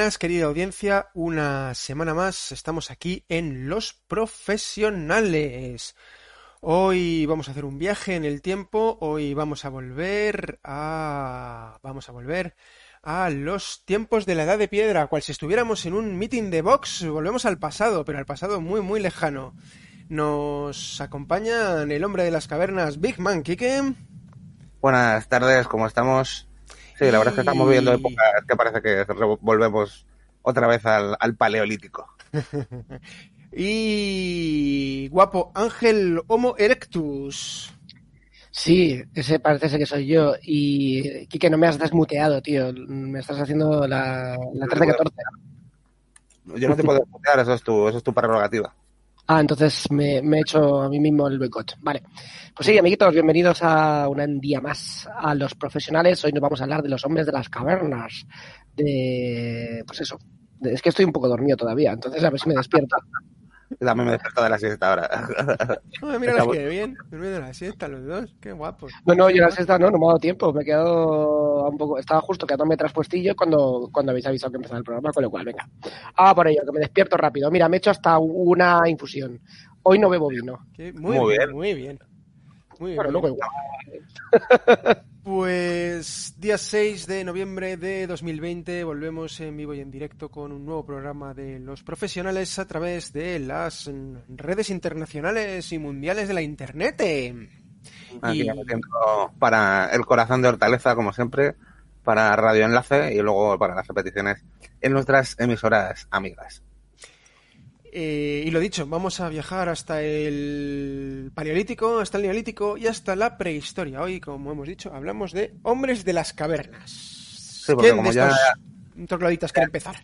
Buenas, querida audiencia. Una semana más estamos aquí en Los Profesionales. Hoy vamos a hacer un viaje en el tiempo. Hoy vamos a volver a. Vamos a volver a los tiempos de la Edad de Piedra, cual si estuviéramos en un meeting de Vox. Volvemos al pasado, pero al pasado muy, muy lejano. Nos acompañan el hombre de las cavernas, Big Man Kike. Buenas tardes, ¿cómo estamos? Sí, la verdad es que estamos viviendo épocas que parece que volvemos otra vez al, paleolítico. y guapo Ángel Homo erectus. Sí, ese parece que soy yo. Y Kike, no me has desmuteado, tío. Me estás haciendo la, la 13-14. Yo no te puedo desmutear, eso es tu, eso es tu prerrogativa. Ah, entonces me, he hecho a mí mismo el boicot. Vale. Pues sí, amiguitos, bienvenidos a un día más a los profesionales. Hoy nos vamos a hablar de los hombres de las cavernas. De. Pues eso. es que estoy un poco dormido todavía, entonces a ver si me despierto. También me despierto de la siesta ahora. mira las que bien, durmiendo la siesta los dos, qué guapos. No, no, yo la siesta no, no me ha dado tiempo, me he quedado un poco, estaba justo quedándome traspuestillo cuando, cuando habéis avisado que empezaba el programa, con lo cual, venga. Ah, por ello, que me despierto rápido. Mira, me he hecho hasta una infusión. Hoy no bebo vino. Muy, bien, muy bien. Muy bien. luego igual. Pues día 6 de noviembre de 2020 volvemos en vivo y en directo con un nuevo programa de los profesionales a través de las redes internacionales y mundiales de la Internet. Aquí y... para el corazón de Hortaleza, como siempre, para Radio Enlace y luego para las repeticiones en nuestras emisoras amigas. Eh, y lo dicho, vamos a viajar hasta el Paleolítico, hasta el Neolítico y hasta la prehistoria. Hoy, como hemos dicho, hablamos de hombres de las cavernas. Sí, porque como ya... trogloditas quiere empezar?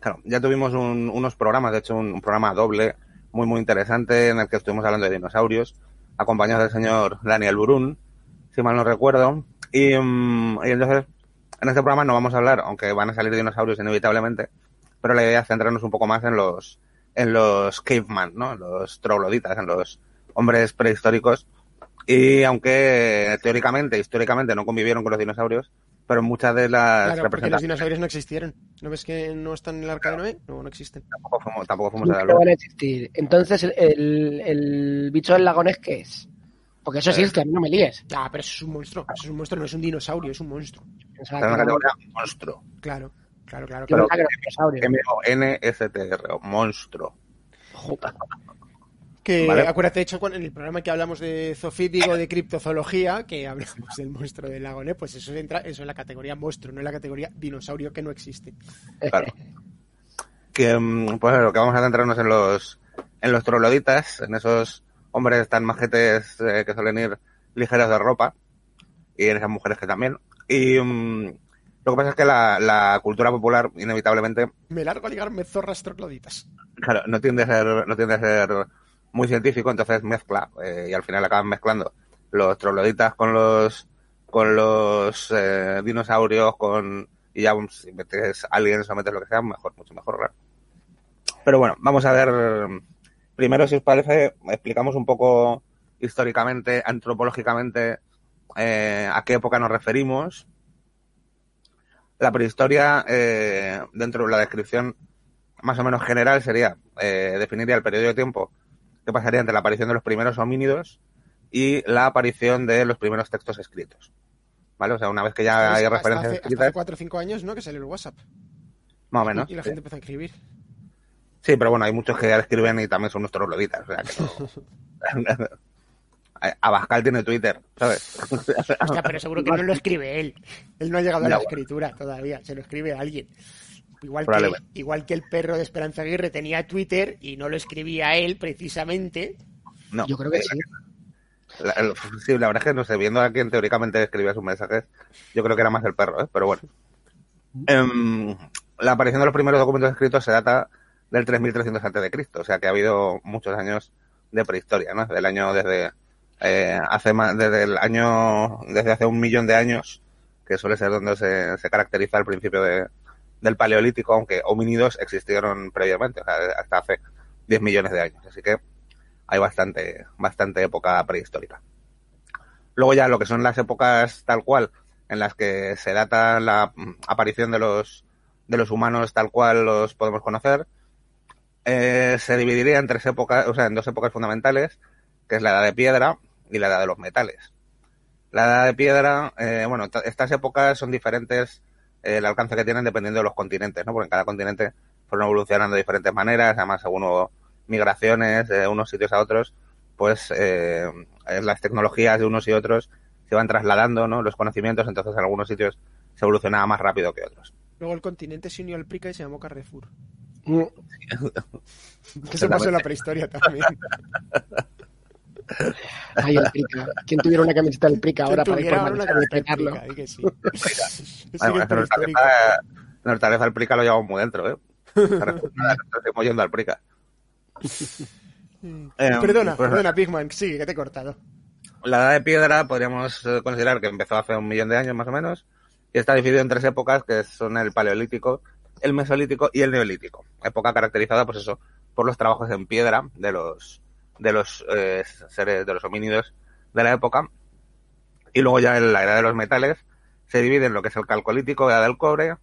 Claro, ya tuvimos unos programas, de hecho un, programa doble muy muy interesante en el que estuvimos hablando de dinosaurios, acompañados del señor Daniel Burún, si mal no recuerdo. Y, mm, y entonces, en este programa no vamos a hablar, aunque van a salir dinosaurios inevitablemente, pero la idea es centrarnos un poco más en los en los caveman, ¿no? En los trogloditas, en los hombres prehistóricos. Y aunque teóricamente, históricamente no convivieron con los dinosaurios, pero muchas de las claro, porque los dinosaurios no existieron. ¿No ves que no están en el arca de Noé? No, no existen. Tampoco fuimos, tampoco fuimos a No van a existir. Entonces, el, el, bicho del lagonés, ¿qué es? Porque eso existe, a mí no me líes. Ah, pero eso es un monstruo. Eso es un monstruo, no es un dinosaurio, es un monstruo. Es una categoría monstruo. Claro. Claro, claro, claro. M-O-N-S-T-R, monstruo. Que acuérdate, de hecho, en el programa que hablamos de zoofítico, de criptozoología, que hablamos del monstruo del lago Ness, pues eso entra eso en la categoría monstruo, no en la categoría dinosaurio que no existe. Claro. que, mm, pues lo que vamos a centrarnos en los, en los trogloditas, en esos hombres tan majetes eh, que suelen ir ligeros de ropa, y en esas mujeres que también. Y, mm, lo que pasa es que la, cultura popular, inevitablemente. Me largo a ligarme zorras trocloditas. Claro, no tiende a ser, no tiende a ser muy científico, entonces mezcla, eh, y al final acaban mezclando los trogloditas con los con los eh, dinosaurios, con y ya si metes aliens o metes lo que sea, mejor, mucho mejor. Pero bueno, vamos a ver. Primero, si os parece, explicamos un poco históricamente, antropológicamente, eh, a qué época nos referimos la prehistoria, eh, dentro de la descripción más o menos general, sería, eh, definiría el periodo de tiempo que pasaría entre la aparición de los primeros homínidos y la aparición de los primeros textos escritos. ¿Vale? O sea, una vez que ya hay referencias hace, escritas. Hace cuatro o cinco años, ¿no? Que salió el WhatsApp. Más o menos. Y la gente empezó a escribir. Sí, pero bueno, hay muchos que ya escriben y también son nuestros loditas. O sea, que Abascal tiene Twitter, ¿sabes? Hostia, pero seguro que no lo escribe él. Él no ha llegado a la escritura todavía, se lo escribe alguien. Igual que, igual que el perro de Esperanza Aguirre tenía Twitter y no lo escribía él precisamente. No, yo creo que sí. La, sí, la verdad es que no sé, viendo a quien teóricamente escribía sus mensajes, yo creo que era más el perro, ¿eh? pero bueno. Em, la aparición de los primeros documentos escritos se data del 3300 a.C., o sea que ha habido muchos años de prehistoria, ¿no? Del año desde eh, hace más, desde el año, desde hace un millón de años, que suele ser donde se, se caracteriza el principio de, del paleolítico, aunque homínidos existieron previamente, o sea, hasta hace 10 millones de años. Así que hay bastante, bastante época prehistórica. Luego ya lo que son las épocas tal cual, en las que se data la aparición de los, de los humanos tal cual los podemos conocer, eh, se dividiría en tres épocas, o sea, en dos épocas fundamentales, que es la edad de piedra y la edad de los metales. La edad de piedra, eh, bueno, estas épocas son diferentes eh, el alcance que tienen dependiendo de los continentes, ¿no? Porque en cada continente fueron evolucionando de diferentes maneras, además según hubo migraciones de unos sitios a otros, pues eh, las tecnologías de unos y otros se van trasladando, ¿no? Los conocimientos, entonces en algunos sitios se evolucionaba más rápido que otros. Luego el continente se unió al Prica y se llamó Carrefour. que se pasó en la prehistoria también. Ay, el Prica. ¿Quién tuviera una camiseta del Prica ahora para y que sí. Nuestra al Prica lo llevamos muy dentro, ¿eh? Estamos yendo al Prica. Eh, perdona, pues, perdona, Pigman, sigue, que te he cortado. La edad de piedra podríamos eh, considerar que empezó hace un millón de años más o menos y está dividido en tres épocas que son el paleolítico, el mesolítico y el neolítico. Época caracterizada, pues eso, por los trabajos en piedra de los de los eh, seres, de los homínidos de la época. Y luego ya en la edad de los metales se divide en lo que es el calcolítico, la edad del cobre,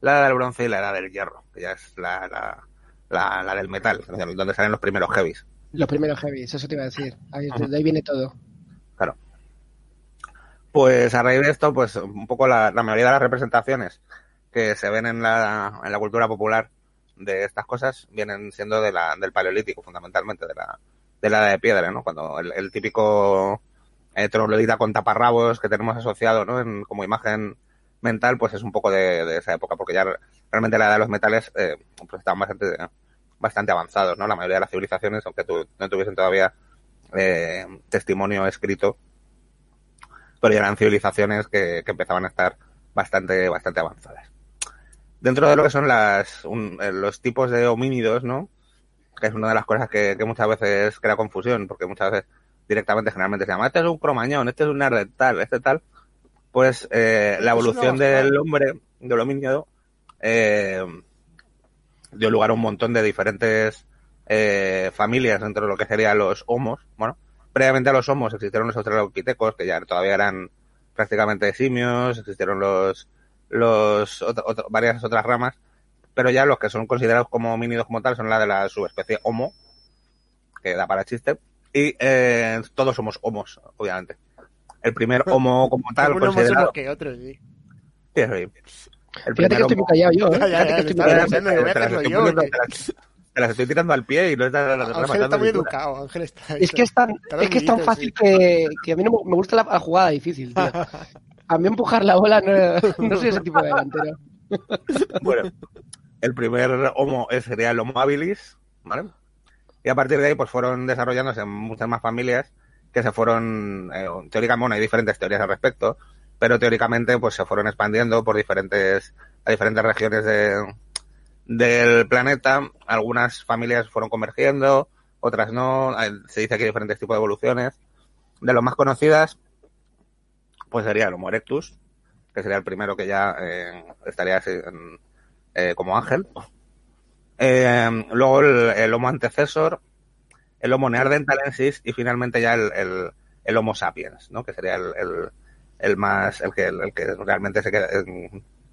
la edad del bronce y la edad del hierro, que ya es la, la, la, del metal, donde salen los primeros heavies. Los primeros heavies, eso te iba a decir. Ahí, de ahí viene todo. Claro. Pues a raíz de esto, pues un poco la, mayoría de las representaciones que se ven en la, en la cultura popular de estas cosas vienen siendo de la, del paleolítico, fundamentalmente, de la, de la edad de piedra, ¿no? Cuando el, típico eh, con taparrabos que tenemos asociado, ¿no? En, como imagen mental, pues es un poco de, esa época, porque ya realmente la edad de los metales eh, pues estaban bastante, bastante avanzados, ¿no? La mayoría de las civilizaciones, aunque no tuviesen todavía eh, testimonio escrito, pero ya eran civilizaciones que, empezaban a estar bastante, bastante avanzadas. Dentro de lo que son las, eh, los tipos de homínidos, ¿no? Que es una de las cosas que, muchas veces crea confusión, porque muchas veces directamente generalmente se llama, este es un cromañón, este es un neandertal, este tal, pues eh, la evolución del hombre, del homínido, eh, dio lugar a un montón de diferentes eh, familias dentro de lo que serían los homos. Bueno, previamente a los homos existieron los australopitecos, que ya todavía eran prácticamente simios, existieron los, los varias otras ramas, pero ya los que son considerados como homínidos como tal son la de la subespecie Homo, que da para chiste, y eh, todos somos homos, obviamente. El primer Homo como tal considerado... que otros, sí. Sí, sí. El Fíjate que estoy muy callado yo. ¿eh? Ya, ya, te las estoy tirando al pie y no está Ángel está muy educado, Ángel está... Es que es tan, es que es tan fácil que, que a mí no me gusta la, jugada difícil, tío. A mí empujar la bola no, no soy ese tipo de delantero. Bueno, el primer homo sería el homo habilis, ¿vale? Y a partir de ahí pues fueron desarrollándose muchas más familias que se fueron, eh, teóricamente, bueno, hay diferentes teorías al respecto, pero teóricamente pues se fueron expandiendo por diferentes, a diferentes regiones de, del planeta. Algunas familias fueron convergiendo, otras no. Se dice que diferentes tipos de evoluciones. De las más conocidas, pues sería el Homo erectus, que sería el primero que ya eh, estaría eh, como ángel. Eh, luego el, Homo antecesor, el Homo neanderthalensis y finalmente ya el, el, Homo sapiens, ¿no? que sería el, el, más, el que, el, que realmente se queda,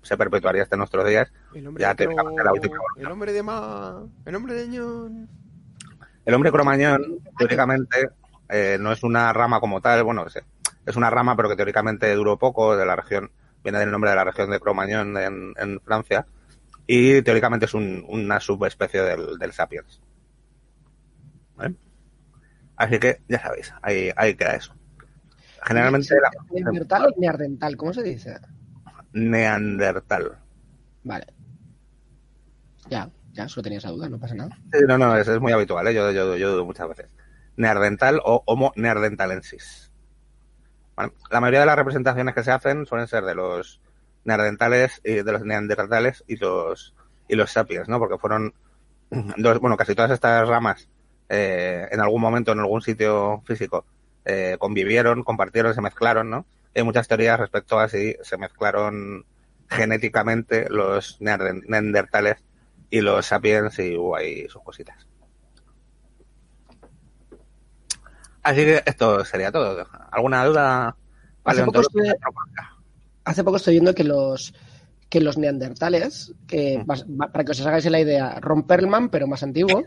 se perpetuaría hasta nuestros días. El hombre, ya la última el hombre de ma... el hombre de ñón. El hombre cromañón, teóricamente, eh, no es una rama como tal, bueno, es una rama, pero que teóricamente duró poco, de la región, viene del nombre de la región de Cromañón en, Francia, y teóricamente es una subespecie del, del sapiens. Así que ya sabéis, ahí, ahí queda eso. Generalmente. ¿Neandertal o neandertal? ¿Cómo se dice? Neandertal. Vale. Ya, ya, solo tenía esa duda, no pasa nada. Sí, no, no, es, es muy habitual, ¿eh? yo, yo, yo dudo muchas veces. Neandertal o Homo neandertalensis. Bueno, la mayoría de las representaciones que se hacen suelen ser de los neandertales y de los neandertales y los y los sapiens, ¿no? Porque fueron dos, bueno, casi todas estas ramas eh, en algún momento en algún sitio físico eh, convivieron, compartieron, se mezclaron, ¿no? Hay muchas teorías respecto a si se mezclaron genéticamente los neandertales y los sapiens y hubo ahí sus cositas. Así que esto sería todo. ¿Alguna duda? hace poco estoy viendo que los que los neandertales, que Mm. para que os hagáis la idea, Romperman, pero más antiguo,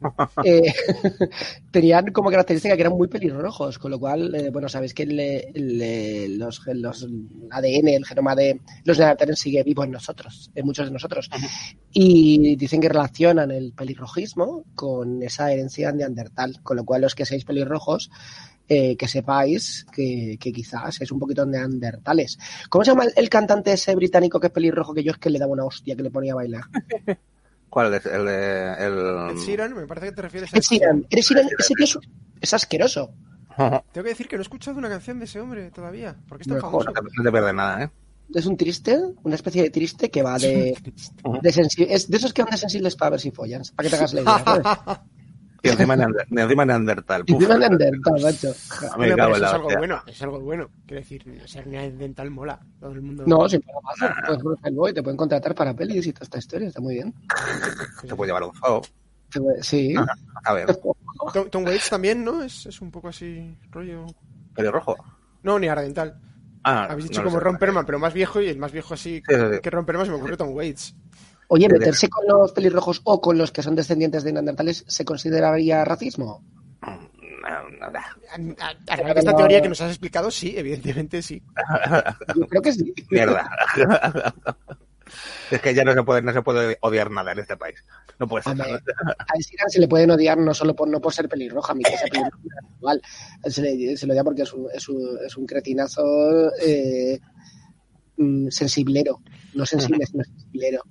eh, tenían como característica que eran muy pelirrojos, con lo cual, eh, bueno, sabéis que los, los ADN, el genoma de los neandertales sigue vivo en nosotros, en muchos de nosotros. Y dicen que relacionan el pelirrojismo con esa herencia neandertal, con lo cual los que seáis pelirrojos, eh, que sepáis que, que quizás es un poquito neandertales. ¿Cómo se llama el, el cantante ese británico que es pelirrojo que yo es que le daba una hostia que le ponía a bailar? ¿Cuál es? El de... El... Ed Sheeran, me parece que te refieres a... Ed Sheeran, ese tío es, es asqueroso. Tengo que decir que no he escuchado una canción de ese hombre todavía, porque es tan Mejor. famoso. No te, no te pierdes nada, ¿eh? Es un triste, una especie de triste que va de, de sensi- es de esos que van de sensibles para ver si follan, para que te hagas la idea. Y encima, neander- encima Neandertal. Puf. encima Neandertal, macho. Pero eso es algo bueno, es algo bueno. Quiero decir, ser neandertal mola. Todo el mundo... No, sin problema. Puedes luego y te pueden contratar para pelis y toda esta historia, está muy bien. Se puede llevar un. Te puede- Sí. A ver, Tom, Tom Waits también, ¿no? Es, es un poco así, rollo... pelirrojo. No, ni ardental. Ah, Habéis dicho no como sé. Romperman, pero más viejo y el más viejo así Sí, sí, sí. que Romperman se me ocurrió Tom Waits. Oye, meterse con los pelirrojos o con los que son descendientes de neandertales se consideraría racismo. No, nada. A, raíz de esta teoría que nos has explicado, sí, evidentemente sí. Yo creo que sí. Mierda. es que ya no se puede, no se puede odiar nada en este país. No puede ser. Hombre, a Sheeran se le pueden odiar no solo por, no por ser pelirroja, a mí que sea pelirroja igual. Se le, se le odia porque es un, es un, es un cretinazo eh, mm, sensiblero. No sensible, sino sensiblero.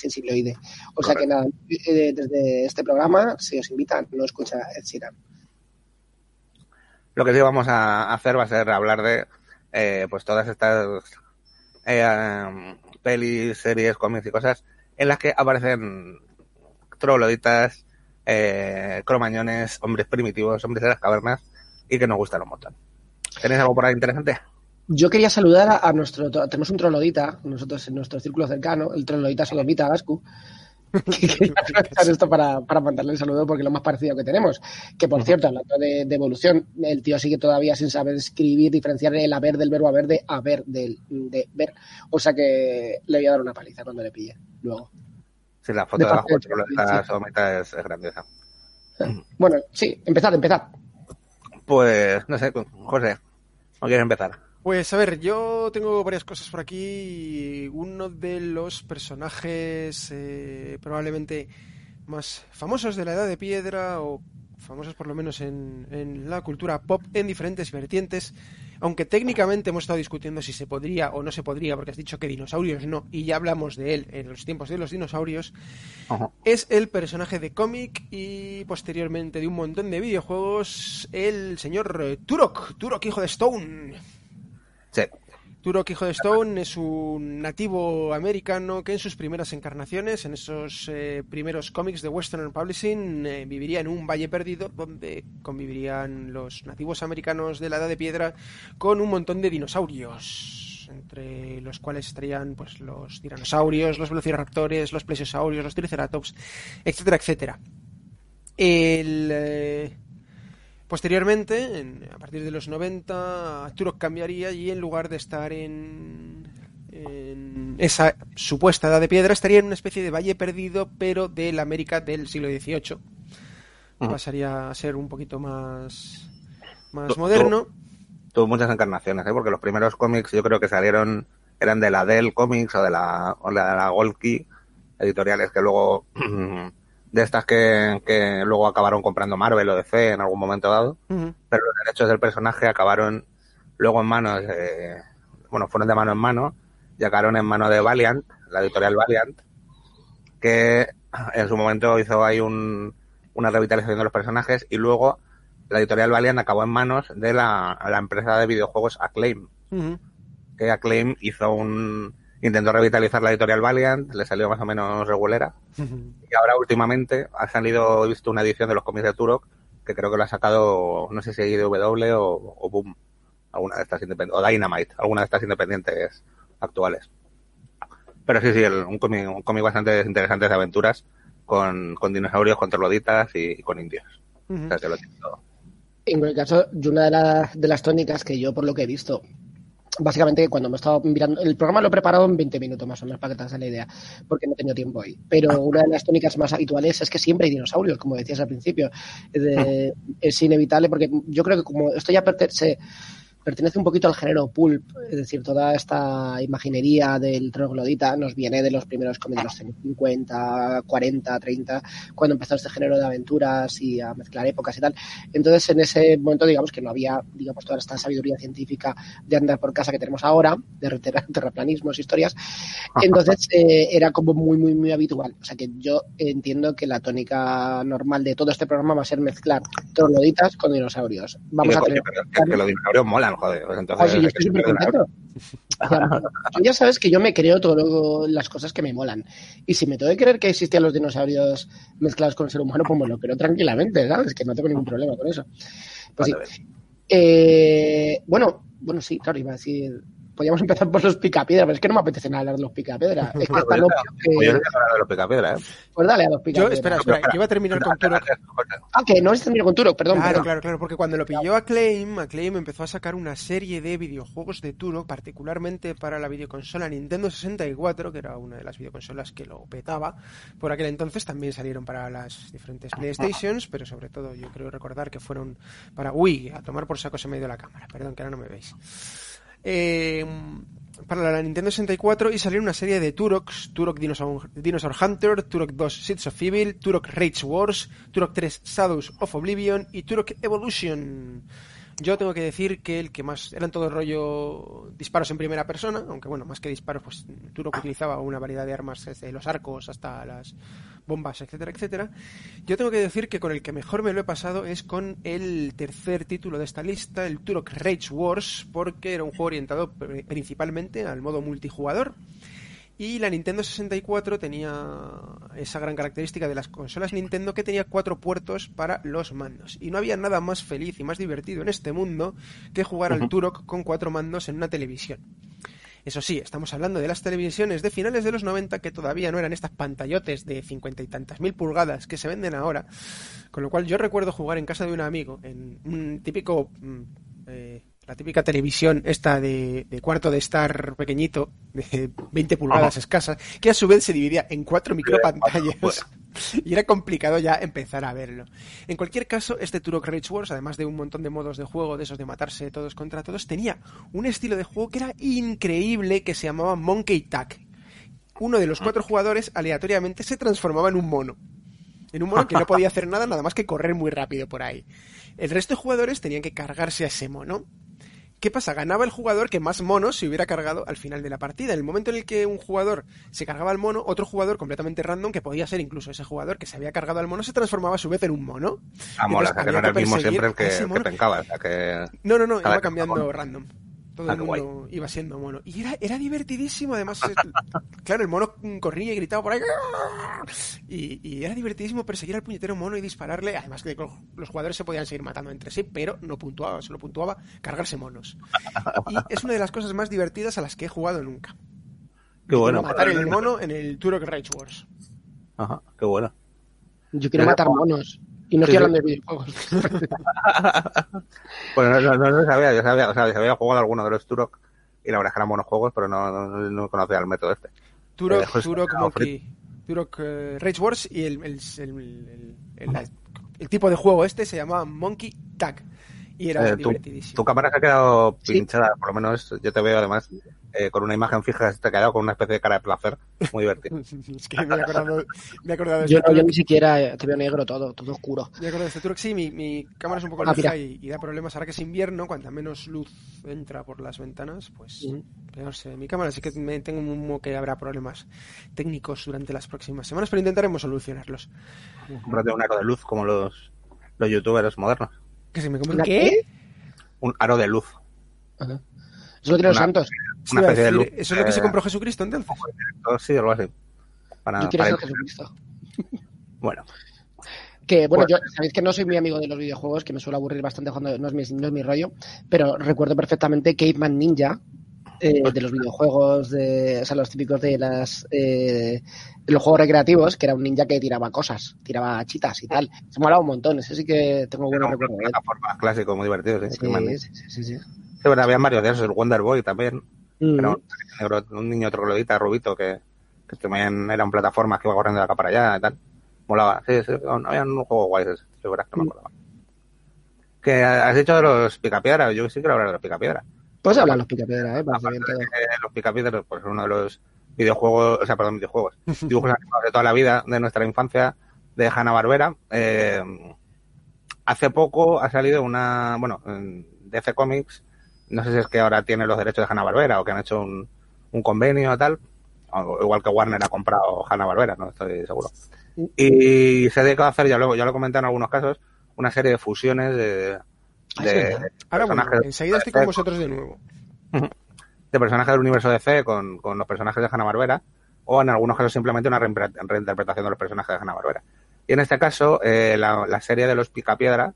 Sensibloide. O sea que nada, eh, desde este programa, si os invitan, no escucha Ed Sheeran. Lo que sí vamos a hacer va a ser hablar de eh, pues todas estas eh, pelis, series, cómics y cosas en las que aparecen trogloditas, eh, cromañones, hombres primitivos, hombres de las cavernas y que nos gustan un montón. ¿Tenéis algo por ahí interesante? Yo quería saludar a, a nuestro. Tenemos un troglodita, nosotros en nuestro círculo cercano, el troglodita Sodomita Gascu. que quería aprovechar esto para, para mandarle el saludo porque es lo más parecido que tenemos. Que por cierto, hablando de, de evolución, el tío sigue todavía sin saber escribir, diferenciar el haber del verbo haber de haber del de ver. O sea que le voy a dar una paliza cuando le pille. Luego. Si la foto De de abajo de sí. sodomita es, es grandiosa. Bueno, sí, empezad, empezad. Pues, no sé, José, ¿no quieres empezar? Pues a ver, yo tengo varias cosas por aquí. Uno de los personajes eh, probablemente más famosos de la Edad de Piedra, o famosos por lo menos en, en la cultura pop, en diferentes vertientes. Aunque técnicamente hemos estado discutiendo si se podría o no se podría, porque has dicho que dinosaurios no, y ya hablamos de él en los tiempos de los dinosaurios, es el personaje de cómic y posteriormente de un montón de videojuegos, el señor Turok, Turok hijo de Stone. Sí. Turok Hijo de Stone es un nativo americano que en sus primeras encarnaciones, en esos eh, primeros cómics de Western Publishing, eh, viviría en un valle perdido donde convivirían los nativos americanos de la Edad de Piedra con un montón de dinosaurios, entre los cuales estarían pues los tiranosaurios, los velociraptores, los plesiosaurios, los triceratops, etcétera, etcétera. El... Posteriormente, en- a partir de los 90, Turok cambiaría y en lugar de estar en, en esa supuesta edad de piedra, estaría en una especie de valle perdido, pero de la América del siglo XVIII. Pasaría a ser un poquito más, más Tu- moderno. Tuvo muchas encarnaciones, ¿eh? porque los primeros cómics yo creo que salieron, eran de la Dell Comics o de la, o de la Gold Key, editoriales que luego, de estas que, que luego acabaron comprando Marvel o DC en algún momento dado, pero los derechos del personaje acabaron luego en manos, eh, bueno, fueron de mano en mano, y acabaron en mano de Valiant, la editorial Valiant, que en su momento hizo ahí un, una revitalización de los personajes y luego la editorial Valiant acabó en manos de la, la empresa de videojuegos Acclaim, que Acclaim hizo un intentó revitalizar la editorial Valiant, le salió más o menos regulera y ahora últimamente ha salido, he visto una edición de los cómics de Turok que creo que lo ha sacado, no sé si IDW o, o Boom, alguna de estas independientes, o Dynamite, alguna de estas independientes actuales. Pero sí, sí, el- un cómic, un cómic bastante interesante de aventuras con, con dinosaurios, con trogloditas y, con indios. Ujú. O sea, que lo tiene todo. En cualquier caso, yo una de las tónicas que yo, por lo que he visto, básicamente cuando me estaba mirando, el programa lo he preparado en 20 minutos más o menos para que te hagas la idea, porque no he tenido tiempo hoy. Pero una de las tónicas más habituales es que siempre hay dinosaurios, como decías al principio. De, es inevitable porque yo creo que como esto ya pertenece pertenece un poquito al género pulp, es decir, toda esta imaginería del troglodita nos viene de los primeros cómics de los años 50, 40, 30, cuando empezó este género de aventuras y a mezclar épocas y tal. Entonces, en ese momento, digamos que no había, digamos, toda esta sabiduría científica de andar por casa que tenemos ahora, de terraplanismos, historias. Entonces, eh, era como muy, muy, muy habitual. O sea que yo entiendo que la tónica normal de todo este programa va a ser mezclar trogloditas con dinosaurios. Vamos a tener... que los dinosaurios joder. Pues entonces, yo estoy súper contento. ya sabes que yo me creo todas las cosas que me molan. Y si me tengo que creer que existían los dinosaurios mezclados con el ser humano, pues me lo creo tranquilamente, ¿sabes? Que no tengo ningún problema con eso. Pues sí. Eh, bueno, bueno, sí, claro, iba a decir podríamos empezar por los picapiedras, pero es que no me apetece nada hablar de los picapiedras. Es que está loco. Que... Pues yo no de los picapiedras, ¿eh? Pues dale a los picapiedras. Yo, espera, espera, que iba a terminar con Turok. Ah, que no has terminado con Turok, perdón. Claro, perdón. claro, claro, porque cuando lo pilló Acclaim, Acclaim empezó a sacar una serie de videojuegos de Turok, particularmente para la videoconsola Nintendo 64, que era una de las videoconsolas que lo petaba. Por aquel entonces también salieron para las diferentes PlayStations, pero sobre todo yo creo recordar que fueron para Wii, a tomar por saco se me dio la cámara, perdón que ahora no me veis. Eh, para la Nintendo 64 y salió una serie de Turoks, Turok Dinosaur, Dinosaur Hunter, Turok 2 Seeds of Evil, Turok Rage Wars, Turok 3 Shadows of Oblivion y Turok Evolution. Yo tengo que decir que el que más eran todo el rollo disparos en primera persona, aunque bueno, más que disparos, pues Turok utilizaba una variedad de armas desde los arcos hasta las bombas, etcétera, etcétera. Yo tengo que decir que con el que mejor me lo he pasado es con el tercer título de esta lista, el Turok Rage Wars, porque era un juego orientado principalmente al modo multijugador. Y la Nintendo 64 tenía esa gran característica de las consolas Nintendo que tenía cuatro puertos para los mandos. Y no había nada más feliz y más divertido en este mundo que jugar al Turok con cuatro mandos en una televisión. Eso sí, estamos hablando de las televisiones de finales de los 90 que todavía no eran estas pantallotes de cincuenta y tantas mil pulgadas que se venden ahora. Con lo cual yo recuerdo jugar en casa de un amigo en un típico... Eh, la típica televisión esta de, de, cuarto de estar pequeñito, de 20 pulgadas escasas, que a su vez se dividía en cuatro micropantallas. Y era complicado ya empezar a verlo. En cualquier caso, este Turok Rage Wars, además de un montón de modos de juego, de esos de matarse todos contra todos, tenía un estilo de juego que era increíble, que se llamaba Monkey Tag. Uno de los cuatro jugadores aleatoriamente se transformaba en un mono. En un mono que no podía hacer nada, nada más que correr muy rápido por ahí. El resto de jugadores tenían que cargarse a ese mono. ¿Qué pasa? Ganaba el jugador que más monos se hubiera cargado al final de la partida. En el momento en el que un jugador se cargaba al mono, otro jugador completamente random, que podía ser incluso ese jugador que se había cargado al mono, se transformaba a su vez en un mono. Ah, mola, o sea, que no era el mismo siempre el que, que pencaba. O sea, que... No, no, no, iba cambiando random. Todo el mundo iba siendo mono. Y era, era divertidísimo, además. claro, el mono corría y gritaba por ahí. Y, y, era divertidísimo perseguir al puñetero mono y dispararle. Además que los jugadores se podían seguir matando entre sí, pero no puntuaba, solo puntuaba cargarse monos. Y es una de las cosas más divertidas a las que he jugado nunca. Qué bueno. Matar el mono en el Turok Rage Wars. Ajá, qué bueno. Yo quiero matar monos. Y no estoy hablando de videojuegos. bueno, no, no, no, sabía, yo sabía, o sea, había jugado alguno de los Turok y la verdad es que eran buenos juegos, pero no, no, no conocía el método este. Turok, eh, Turok Monkey, Turok uh, Rage Wars y el, el, el, el, tipo de juego este se llamaba Monkey Tag. Y era eh, divertidísimo. Tu, tu, cámara se ha quedado pinchada, ¿Sí? por lo menos yo te veo además eh, con una imagen fija, te ha quedado con una especie de cara de placer. Muy divertido. es que me he acordado, me he acordado de yo, este yo ni siquiera te veo negro todo, todo oscuro. Me he acordado de este Turok, sí, mi, mi cámara es un poco ah, y, y, da problemas. Ahora que es invierno, cuanta menos luz entra por las ventanas, pues uh -huh. no sé, mi cámara sí que me tengo un humo que habrá problemas técnicos durante las próximas semanas, pero intentaremos solucionarlos. Comprate un aro de luz como los, los youtubers modernos. ¿Que se me qué? Un aro de luz. Ajá. Eso lo tienen los santos. Una especie de luz. ¿Eso es lo que se compró Jesucristo entonces? Sí, algo así. Para, Yo quiero ser Jesucristo. Bueno. Que bueno, bueno, yo sabéis que no soy muy amigo de los videojuegos, que me suele aburrir bastante cuando no es mi, no es mi rollo, pero recuerdo perfectamente Caveman Ninja, eh, de los videojuegos, de, o sea, los típicos de las eh, de los juegos recreativos, que era un ninja que tiraba cosas, tiraba chitas y tal. Se me ha molado un montón, ese sí que tengo buenos recuerdos. Plataformas clásicos muy divertidos, ¿eh? Sí, sí, sí, sí, Sí, bueno, había varios de esos, el Wonder Boy también. Mm. Era un, un niño troglodita, rubito, que, que también eran plataformas que iba corriendo de acá para allá y tal. Molaba. Sí, sí, había un juego guay ese, verdad que no me acordaba. Que has dicho de los picapiedras, yo sí quiero hablar de los picapiedras. Puedes hablar los picapiedra, ¿eh? Eh, los picapiedras, pues es uno de los videojuegos, o sea, perdón, videojuegos, dibujos animados de toda la vida, de nuestra infancia, de Hanna Barbera. hace poco ha salido una, bueno, en DC Comics, no sé si es que ahora tiene los derechos de Hanna Barbera o que han hecho un, un convenio o tal, o igual que Warner ha comprado Hanna Barbera, no estoy seguro. Y se ha dedicado a hacer, ya lo, ya lo comenté en algunos casos, una serie de fusiones de, Ah, de. Ahora bueno, personajes enseguida estoy con vosotros de nuevo. de personajes del universo DC con, con los personajes de Hanna-Barbera o en algunos casos simplemente una reinterpretación de los personajes de Hanna-Barbera. Y en este caso, eh, la, la serie de los Picapiedra,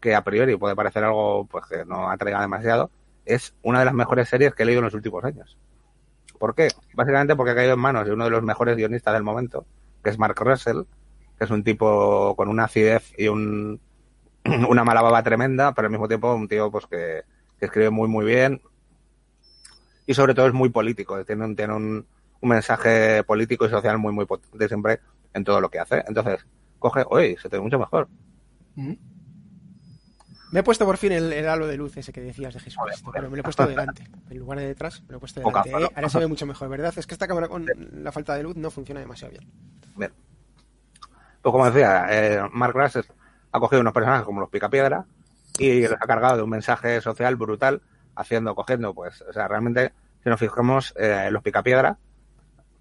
que a priori puede parecer algo pues que no atraiga demasiado, es una de las mejores series que he leído en los últimos años. ¿Por qué? Básicamente porque ha caído en manos de uno de los mejores guionistas del momento, que es Mark Russell, que es un tipo con una acidez y un, una mala baba tremenda, pero al mismo tiempo un tío pues que, escribe muy muy bien y sobre todo es muy político, tiene un, tiene un, un mensaje político y social muy muy potente siempre en todo lo que hace. Entonces, coge, oye, se te ve mucho mejor. Mm. Me he puesto por fin el, el halo de luz ese que decías de Jesucristo, pero me lo he puesto delante. En lugar de detrás, me lo he puesto delante. Eh, Ahora se ve mucho mejor, ¿verdad? Es que esta cámara con la falta de luz no funciona demasiado bien. Bien. Pues como decía, eh, Mark Russell ha cogido unos personajes como los Picapiedra y los ha cargado de un mensaje social brutal, haciendo, cogiendo, pues, o sea, realmente, si nos fijamos, eh, los Picapiedra,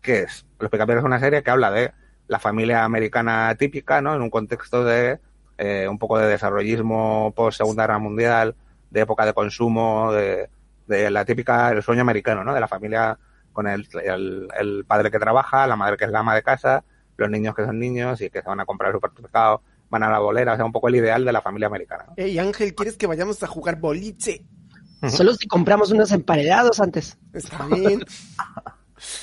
¿qué es? Los Picapiedra es una serie que habla de la familia americana típica, ¿no? En un contexto de eh, un poco de desarrollismo post Segunda Guerra Mundial, de época de consumo, de, de la típica, el sueño americano, ¿no? De la familia con el, el, el padre que trabaja, la madre que es la ama de casa, los niños que son niños y que se van a comprar el supermercado, van a la bolera, o sea, un poco el ideal de la familia americana. ¿no? Ey, Ángel, ¿quieres que vayamos a jugar boliche? Solo si compramos unos emparedados antes. Está bien.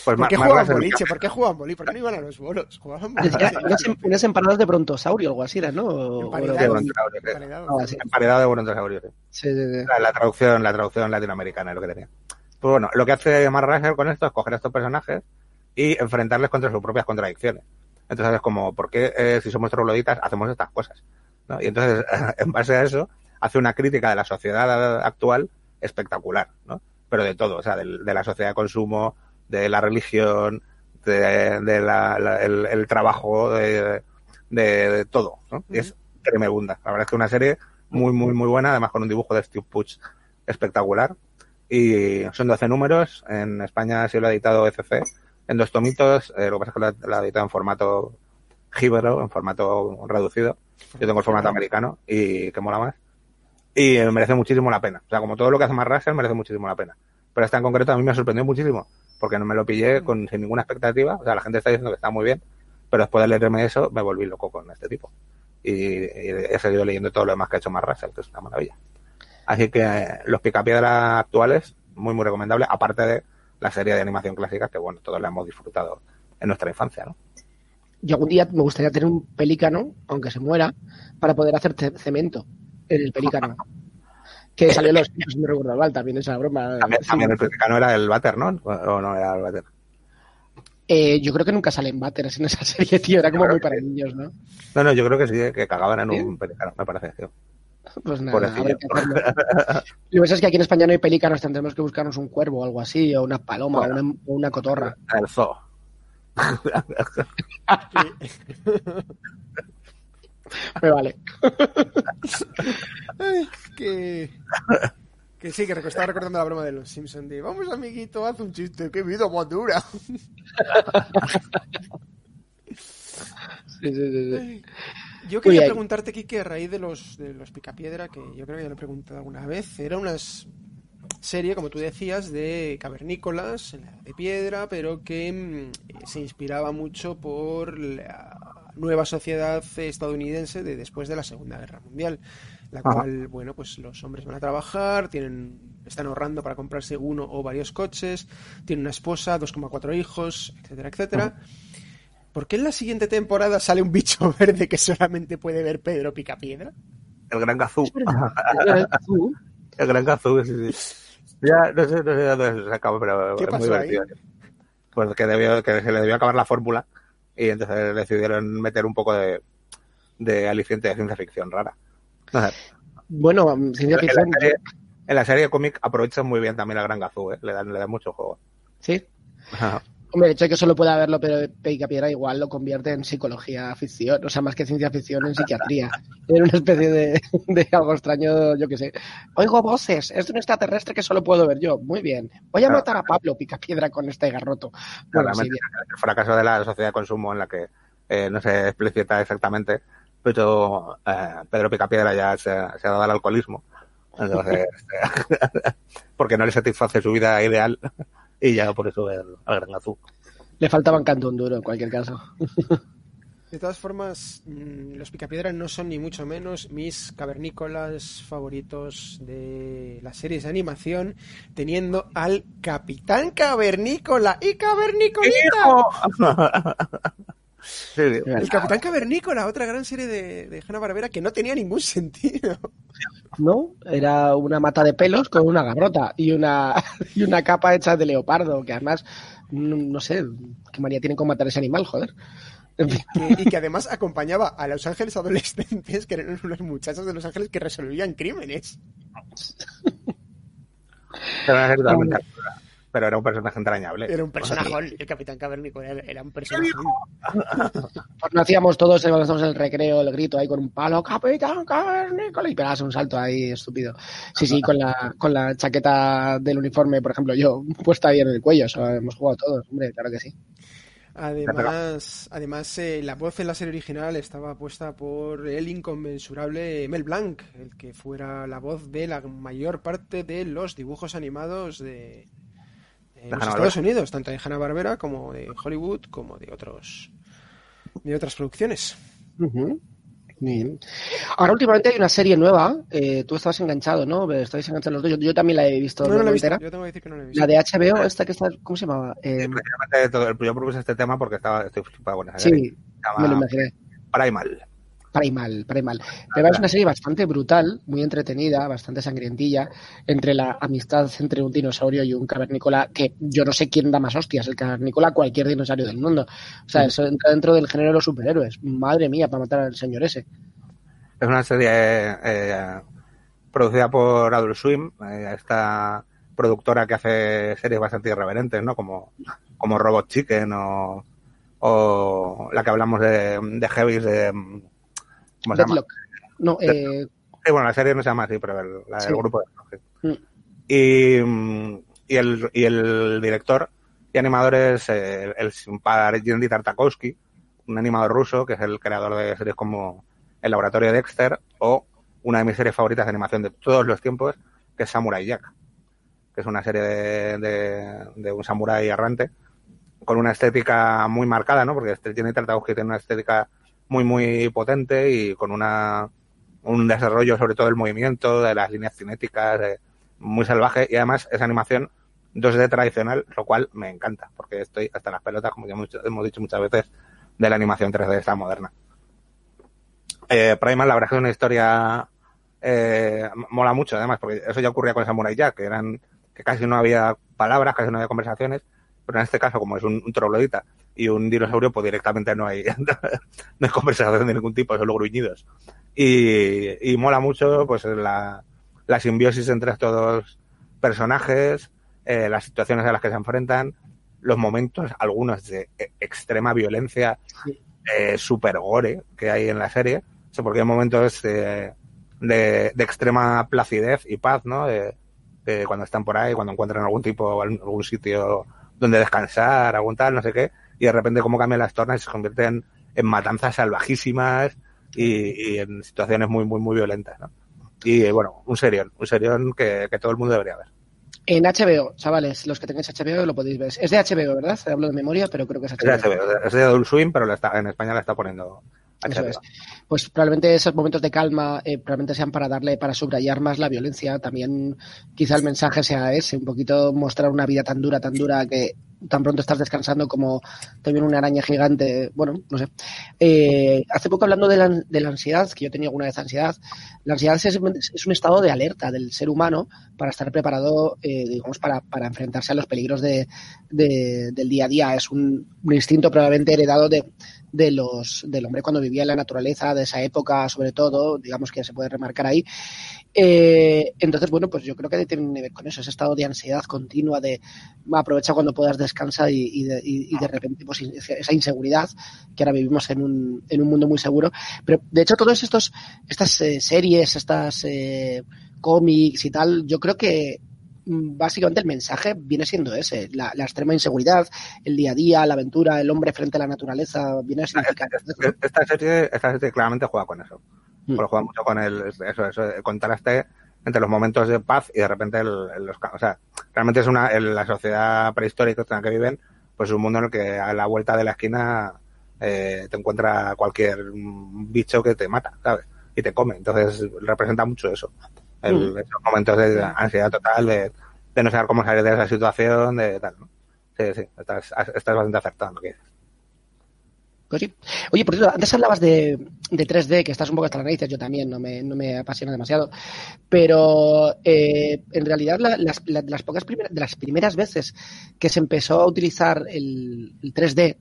Pues ¿Por qué jugaban boliche? ¿Por qué jugaban boliche? ¿Por qué no iban a los bolos? Jugaban boliche. unas, em- unas empanadas de brontosaurio o algo así, era, ¿no? Emparedados. Emparedados. Emparedado de brontosaurio, sí. Sí, sí, sí. La, la traducción, la traducción latinoamericana es lo que tenía. Pues bueno, lo que hace Mark Russell con esto es coger a estos personajes y enfrentarles contra sus propias contradicciones. Entonces es como, ¿por qué eh, si somos trogloditas hacemos estas cosas? ¿No? Y entonces, en base a eso, hace una crítica de la sociedad actual espectacular, ¿no? Pero de todo, o sea, de, la sociedad de consumo, de la religión, de, de la- la- el, el trabajo, de, de- de todo, ¿no? Y es tremenda. La verdad es que una serie muy, muy, muy buena, además con un dibujo de Steve Puch espectacular. Y son 12 números. En España se lo ha editado FC en dos tomitos. eh, lo que pasa es que lo ha, ha editado en formato jíbaro, en formato reducido. Yo tengo el formato americano y que mola más. Y merece muchísimo la pena. O sea, como todo lo que hace más Russell, merece muchísimo la pena. Pero esta en concreto a mí me sorprendió muchísimo, porque no me lo pillé con, sin ninguna expectativa. O sea, la gente está diciendo que está muy bien, pero después de leerme eso, me volví loco con este tipo. Y, y he seguido leyendo todo lo demás que ha hecho más Russell, que es una maravilla. Así que eh, los picapiedra actuales, muy, muy recomendable, aparte de la serie de animación clásica, que bueno, todos la hemos disfrutado en nuestra infancia, ¿no? Yo algún día me gustaría tener un pelícano, aunque se muera, para poder hacer ce- cemento en el pelícano. Que salió en los si no recuerdo mal, también esa broma. También, Sí. también el pelicano era el Butter, ¿no? O no era el Butter. Eh, yo creo que nunca salen batters en esa serie, tío. Era como muy para niños, ¿no? No, no, yo creo que sí, que cagaban en ¿Sí? un pelicano, me parece. tío. Pues nada, Pobrecillo. habrá que hacerlo. Lo que pasa es que aquí en España no hay pelícanos, tendremos que buscarnos un cuervo o algo así, o una paloma, Bueno. o una, o una cotorra. El zoo. Me vale. Ay, que... Que sí, que estaba recordando la broma de los Simpsons de vamos amiguito, haz un chiste, qué vida más dura. Sí, sí, sí, sí. Yo quería bien. preguntarte, Kike, a raíz de los, de los Picapiedra, que yo creo que ya lo he preguntado alguna vez, era una serie, como tú decías, de cavernícolas, de piedra, pero que mm, se inspiraba mucho por la nueva sociedad estadounidense de después de la Segunda Guerra Mundial, la Ajá. cual, bueno, pues los hombres van a trabajar, tienen están ahorrando para comprarse uno o varios coches, tienen una esposa, 2,4 hijos, etcétera, etcétera. ¿Por qué en la siguiente temporada sale un bicho verde que solamente puede ver Pedro Picapiedra? El gran Gazú. Es verdad. Tú, El gran Gazú, sí, sí. Ya, no sé, no sé de dónde se acabó, pero ¿Qué es muy pasó ahí? divertido. Pues que, debió, que se le debió acabar la fórmula y entonces decidieron meter un poco de, de aliciente de ciencia ficción rara. Bueno, mm, ciencia En la serie, en la serie cómic aprovechan muy bien también al Gran Gazú, ¿eh? le, dan, le dan mucho juego. Sí. Hombre, el hecho de que solo pueda verlo, pero Picapiedra igual lo convierte en psicología ficción, o sea, más que ciencia ficción en psiquiatría. Era una especie de, de algo extraño, yo qué sé. Oigo voces, es de un extraterrestre que solo puedo ver yo. Muy bien. Voy a Claro. matar a Pablo Picapiedra con este garroto. Bueno, sí, Claramente el fracaso de la sociedad de consumo en la que eh, no se explicita exactamente, pero eh, Pedro Picapiedra ya se, se ha dado al alcoholismo. Entonces, porque no le satisface su vida ideal y ya por eso el, al Gran Gazú. le faltaba un cantón duro en cualquier caso. De todas formas, mm, los picapiedras no son ni mucho menos mis cavernícolas favoritos de las series de animación, teniendo al Capitán Cavernícola y Cavernicolita. Sí. El Capitán Cavernícola, otra gran serie de, de Hanna-Barbera que no tenía ningún sentido. ¿No? Era una mata de pelos con una garrota y una, y una capa hecha de leopardo, que además, no, no sé, qué María tiene con matar ese animal, joder. Que- y que además acompañaba a los ángeles adolescentes, que eran unos muchachos de los ángeles que resolvían crímenes. Pero era un personaje entrañable. Era un personajón, el Capitán Cavernícola era, era un personajón. Pues no hacíamos todos en el recreo el grito ahí con un palo, Capitán Cavernícola, y pegabas un salto ahí estúpido. Sí, sí, con la, con la chaqueta del uniforme, por ejemplo, yo puesta ahí en el cuello, o sea, hemos jugado todos, hombre, claro que sí. Además, además eh, la voz en la serie original estaba puesta por el inconmensurable Mel Blanc, el que fuera la voz de la mayor parte de los dibujos animados de, de los. Estados Unidos, tanto de Hanna-Barbera como de Hollywood, como de otros de otras producciones. Ujú. Bien. Ahora últimamente hay una serie nueva, eh, tú estabas enganchado, ¿no? Estabais enganchados los dos, yo, yo también la he visto, No, no la he visto, yo tengo que decir que no la he visto. La de HBO, esta que está, ¿cómo se llamaba? Eh, el- yo propuse este tema porque estaba, estoy flipado con esa serie. sí, me lo imaginé. Primal. Primal, Primal. Pero es una serie bastante brutal, muy entretenida, bastante sangrientilla, entre la amistad entre un dinosaurio y un cavernícola, que yo no sé quién da más hostias, el cavernícola cualquier dinosaurio del mundo. O sea, eso entra dentro del género de los superhéroes. Madre mía, para matar al señor ese. Es una serie eh, producida por Adult Swim, eh, esta productora que hace series bastante irreverentes, ¿no? Como, como Robot Chicken o, o la que hablamos de, de Heavis de... ¿Cómo se llama? No, eh, Sí, bueno, la serie no se llama así, pero el, la- el Sí. grupo de... Mm. Y, mm, y, el, y el director y animador es eh, el padre Yendi Tartakovsky, un animador ruso que es el creador de series como El Laboratorio de Dexter o una de mis series favoritas de animación de todos los tiempos, que es Samurai Jack, que es una serie de, de, de un samurái errante con una estética muy marcada, ¿no? Porque este Yendi Tartakovsky tiene una estética muy, muy potente y con una un desarrollo sobre todo del movimiento, de las líneas cinéticas, de- muy salvaje y además es animación 2D tradicional, lo cual me encanta, porque estoy hasta las pelotas, como ya hemos, hemos dicho muchas veces, de la animación 3D esta moderna. Eh, Primal, la verdad que es una historia eh, mola mucho, además, porque eso ya ocurría con Samurai Jack, que eran que casi no había palabras, casi no había conversaciones, pero en este caso, como es un, un troglodita y un dinosaurio, pues directamente no hay, no hay conversación de ningún tipo, solo gruñidos. Y, y mola mucho pues la, la simbiosis entre estos dos personajes, eh, las situaciones a las que se enfrentan, los momentos, algunos de e- extrema violencia, Sí. eh, super gore que hay en la serie, o sea, porque hay momentos de, de extrema placidez y paz, ¿no? De, de cuando están por ahí, cuando encuentran algún tipo, algún sitio donde descansar, algún tal, no sé qué, y de repente como cambian las tornas y se convierten en matanzas salvajísimas y, y en situaciones muy, muy, muy violentas, ¿no? Y eh, bueno, un serión, un serión que, que todo el mundo debería ver. En HBO, chavales, los que tengáis HBO lo podéis ver. Es de HBO, ¿verdad? Hablo de memoria, pero creo que es Es de HBO. HBO, es de Adult Swim, pero la está, en España la está poniendo HBO. es. Pues probablemente esos momentos de calma eh, probablemente sean para darle, para subrayar más la violencia. También quizá el mensaje sea ese, un poquito mostrar una vida tan dura, tan dura que tan pronto estás descansando como te viene una araña gigante, bueno, no sé. Eh, hace poco hablando de la, de la, ansiedad, que yo tenía alguna vez ansiedad, la ansiedad es, es un estado de alerta del ser humano para estar preparado, eh, digamos, para, para, enfrentarse a los peligros de, de, del día a día. Es un, un instinto probablemente heredado de, de los, del hombre cuando vivía en la naturaleza, de esa época sobre todo, digamos que se puede remarcar ahí. Eh, entonces, bueno, pues yo creo que tiene que ver con eso, ese estado de ansiedad continua, de aprovecha cuando puedas descansar y, y, de, y, de, repente pues esa inseguridad, que ahora vivimos en un, en un mundo muy seguro. Pero de hecho, todas estos, estas eh, series, estas eh, cómics y tal, yo creo que básicamente el mensaje viene siendo ese, la, la, extrema inseguridad, el día a día, la aventura, el hombre frente a la naturaleza, viene a significar. Esta serie, esta serie claramente juega con eso. Mm. Juega mucho con el, eso, eso, el contraste entre los momentos de paz y de repente el, el, los, o sea, realmente es una, la sociedad prehistórica en la que viven, pues es un mundo en el que a la vuelta de la esquina eh, te encuentra cualquier bicho que te mata, ¿sabes? Y te come. Entonces representa mucho eso el, esos momentos de ansiedad total, de, de, no saber cómo salir de esa situación, de tal, ¿no? Sí, sí, estás, estás bastante acertado en lo que dices. Pues sí. Oye, por cierto, antes hablabas de, de 3D, que estás un poco hasta la narices, yo también, no me, no me apasiona demasiado. Pero eh, en realidad la, las, la, las, pocas primeras, de las primeras veces que se empezó a utilizar el, el 3D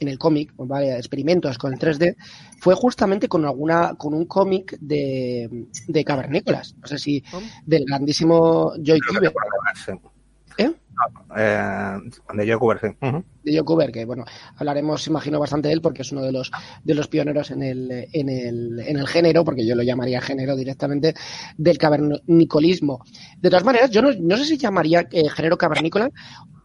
en el cómic, ¿vale? experimentos con el 3D, fue justamente con alguna, con un cómic de, de Cavernícolas. No sé si del grandísimo Joy Cuber. ¿Eh? Eh, de Joe Cuber, sí. Uh -huh. De Joe Cuber, que bueno, hablaremos, imagino, bastante de él porque es uno de los de los pioneros en el, en el, en el género, porque yo lo llamaría género directamente, del cavernicolismo. De todas maneras, yo no, no sé si llamaría eh, género cavernícola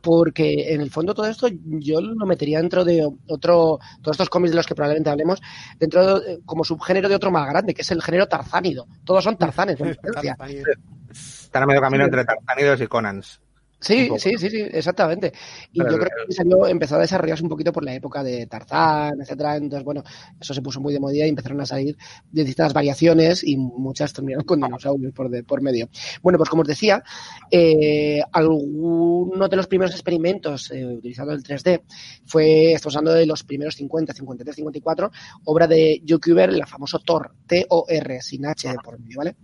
porque en el fondo todo esto yo lo metería dentro de otro, todos estos cómics de los que probablemente hablemos, dentro de, como subgénero de otro más grande, que es el género tarzánido. Todos son tarzanes, en Están a medio camino entre tarzánidos y conans. Sí, sí, sí, sí, exactamente. Y Pero yo creo que salió, empezó a desarrollarse un poquito por la época de Tarzán, etcétera. Entonces, bueno, eso se puso muy de moda y empezaron a salir distintas variaciones y muchas terminaron con dinosaurios por, de, por medio. Bueno, pues como os decía, eh, alguno de los primeros experimentos eh, utilizando el 3D fue, estamos hablando de los primeros 50, 53, 54, obra de Joe Cuber, la famoso Thor, T-O-R, sin H de por medio, ¿vale?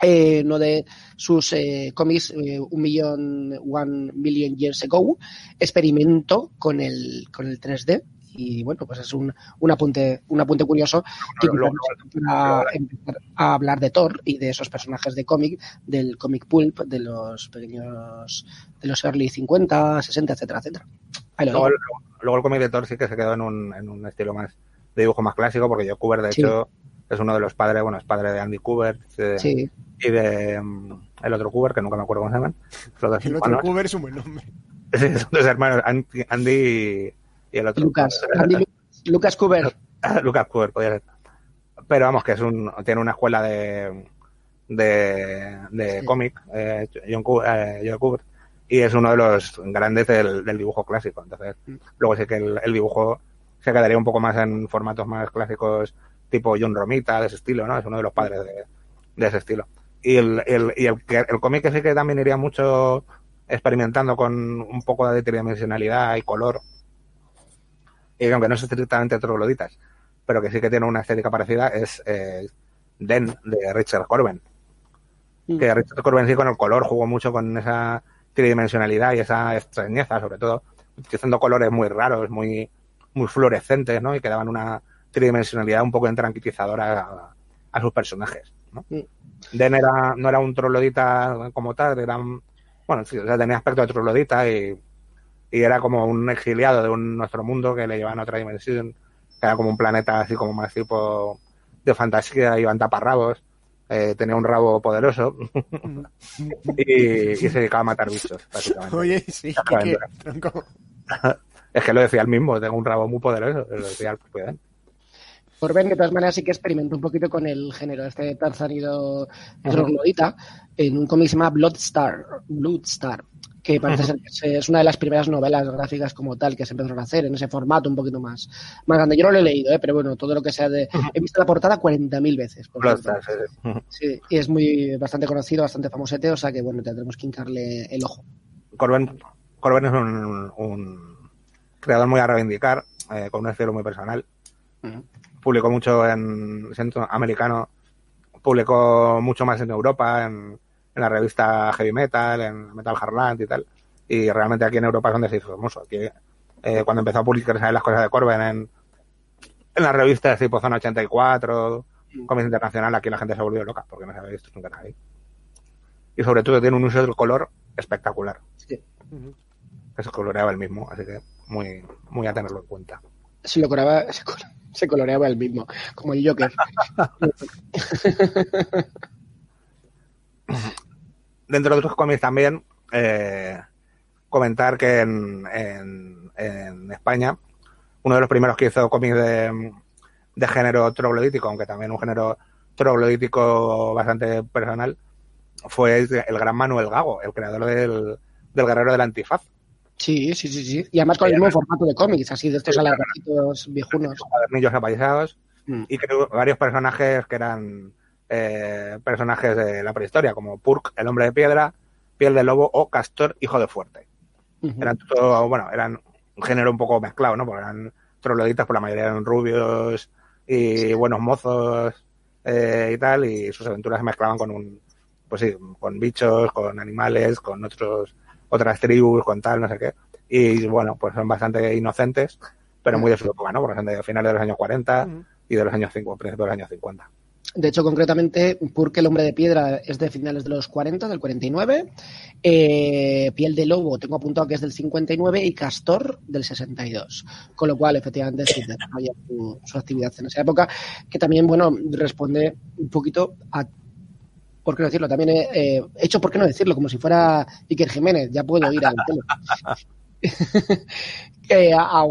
Eh, uno de sus eh, cómics, eh, un millón, one million years ago, experimentó con el, con el 3D. Y bueno, pues es un, un apunte, un apunte curioso que luego, a empezar a hablar de Thor y de esos personajes de cómic, del comic pulp, de los pequeños, de los early 50, 60, etcétera, etcétera. Luego, luego, el cómic de Thor sí que se quedó en un, en un estilo más de dibujo más clásico, porque yo Cuber, de sí. hecho, es uno de los padres, bueno, es padre de Andy Cooper de, sí. y de um, el otro Cooper, que nunca me acuerdo cómo se llaman. Los el otro Cooper es un buen nombre. Sí, son dos hermanos, Andy y el otro. Lucas, Andy, Lucas Cooper. Lucas Cooper, podría ser. Pero vamos, que es un, tiene una escuela de, de, de sí. cómic, eh, John, eh, John Cooper, y es uno de los grandes del, del dibujo clásico. Entonces, mm. luego sí que el, el dibujo se quedaría un poco más en formatos más clásicos tipo John Romita, de ese estilo, ¿no? Es uno de los padres de, de ese estilo. Y el, el, y el, el cómic que sí que también iría mucho experimentando con un poco de tridimensionalidad y color, y aunque no es estrictamente trogloditas, pero que sí que tiene una estética parecida, es eh, Den, de Richard Corben. Mm. Que Richard Corben sí con el color jugó mucho con esa tridimensionalidad y esa extrañeza, sobre todo, utilizando colores muy raros, muy, muy fluorescentes, ¿no? Y que daban una, tridimensionalidad un poco tranquilizadora a, a sus personajes. ¿no? Mm. Den era, no era un troglodita como tal, era un, bueno, sí, o sea, tenía aspecto de troglodita y, y, era como un exiliado de un, nuestro mundo que le llevaban a otra dimensión, que era como un planeta así como más tipo de fantasía, iban taparrabos, eh, tenía un rabo poderoso y, y, se dedicaba a matar bichos, básicamente. Oye, sí, que, es que lo decía el mismo, tengo un rabo muy poderoso, lo decía el propio Dan. Por ver, de todas maneras, sí que experimento un poquito con el género este tarzanido troglodita en un cómic que se llama Bloodstar, Bloodstar que parece ser que es una de las primeras novelas gráficas como tal que se empezaron a hacer en ese formato un poquito más, más grande. Yo no lo he leído, ¿eh? pero bueno, todo lo que sea de... He visto la portada 40.000 veces. Por Bloodstar, sí, y es muy bastante conocido, bastante famosete, o sea que bueno, tendremos que hincarle el ojo. Corben Corben es un, un creador muy a reivindicar, eh, con un estilo muy personal. Ujú. Publicó mucho en centro americano, publicó mucho más en Europa, en, en la revista Heavy Metal, en Metal Hardland y tal. Y realmente aquí en Europa es donde se hizo famoso. Aquí, eh, cuando empezó a publicar las cosas de Corben en, en las revistas tipo Zona 84, Comics Internacional, aquí la gente se volvió loca porque no se había visto nunca nadie. Y sobre todo tiene un uso del color espectacular. Sí. Que se coloreaba el mismo, así que muy, muy a tenerlo en cuenta. Se lo se, se coloreaba el mismo, como el Joker. Dentro de otros cómics también, eh, comentar que en, en, en España, uno de los primeros que hizo cómics de, de género troglodítico, aunque también un género troglodítico bastante personal, fue el gran Manuel Gago, el creador del, del Guerrero del Antifaz. Sí, sí, sí, sí. Y además con el mismo formato de cómics, así de estos alargaditos viejunos. cuadernillos apaisados Mm. y creo varios personajes que eran eh, personajes de la prehistoria, como Purk, el hombre de piedra, piel de lobo o Castor, hijo de fuerte. Eran todo, bueno, eran un género un poco mezclado, ¿no? Porque eran trogloditas, por la mayoría eran rubios y buenos mozos eh, y tal, y sus aventuras se mezclaban con un, pues sí, con bichos, con animales, con otros, otras tribus, con tal, no sé qué. Y bueno, pues son bastante inocentes, pero muy de su época, ¿no? Porque son de finales de los años 40 Ujú. y de los años 50, principios de los años 50. De hecho, concretamente, Purke el hombre de piedra es de finales de los 40, del 49. Eh, Piel de lobo, tengo apuntado que es del 59 y Castor del 62. Con lo cual, efectivamente, sí desarrolla su, su actividad en esa época, que también, bueno, responde un poquito a. ¿Por qué no decirlo? También he hecho, ¿por qué no decirlo? Como si fuera Iker Jiménez, ya puedo ir al pelo. que a- a-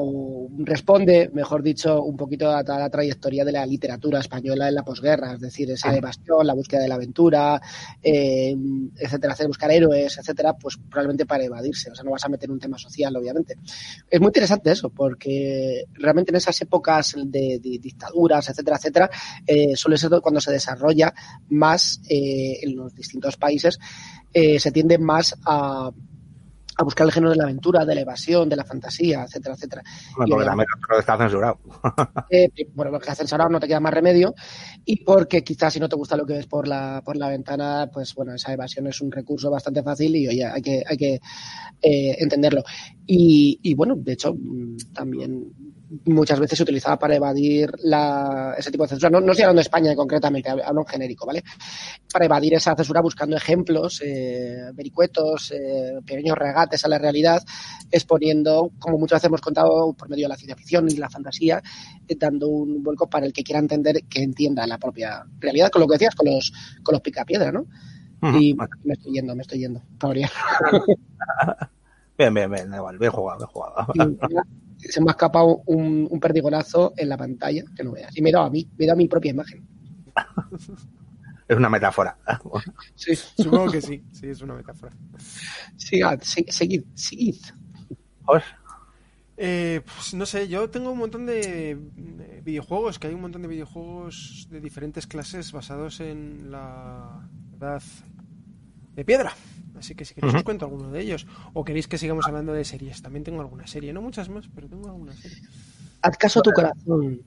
responde, mejor dicho, un poquito a toda la trayectoria de la literatura española en la posguerra, es decir, esa evasión, la búsqueda de la aventura, eh, etcétera, hacer buscar héroes, etcétera, pues probablemente para evadirse, o sea, no vas a meter un tema social, obviamente. Es muy interesante eso, porque realmente en esas épocas de, de dictaduras, etcétera, etcétera, eh, suele ser cuando se desarrolla más eh, en los distintos países, eh, se tiende más a a buscar el género de la aventura, de la evasión, de la fantasía, etcétera, etcétera. Bueno, porque también todo está censurado. Eh, bueno, lo que hacen ahora no te queda más remedio y porque quizás si no te gusta lo que ves por la, por la ventana, pues bueno, esa evasión es un recurso bastante fácil y oye, hay que, hay que eh, entenderlo. Y, y bueno, de hecho, mm, también muchas veces se utilizaba para evadir la, ese tipo de censura. No, no estoy hablando de España concretamente, hablo en genérico, ¿vale? Para evadir esa censura buscando ejemplos, eh, vericuetos, eh, pequeños regates a la realidad, exponiendo, como muchas veces hemos contado, por medio de la ciencia ficción y la fantasía, eh, dando un vuelco para el que quiera entender que entienda la propia realidad, con lo que decías, con los, con los picapiedra, ¿no? Y me estoy yendo, me estoy yendo. Bien, bien, bien, igual, bien jugado, bien jugado. Se me ha escapado un, un perdigonazo en la pantalla, que no veas. Y me he dado a mí, me he dado a mi propia imagen. Es una metáfora. Sí, Supongo que sí, sí, es una metáfora. sigad, si- seguid, seguid. Os- Eh, pues no sé, yo tengo un montón de videojuegos, que hay un montón de videojuegos de diferentes clases basados en la edad de piedra. Así que si queréis os cuento alguno de ellos. O queréis que sigamos hablando de series. También tengo alguna serie, no muchas más, pero tengo alguna serie. Haz caso a tu corazón.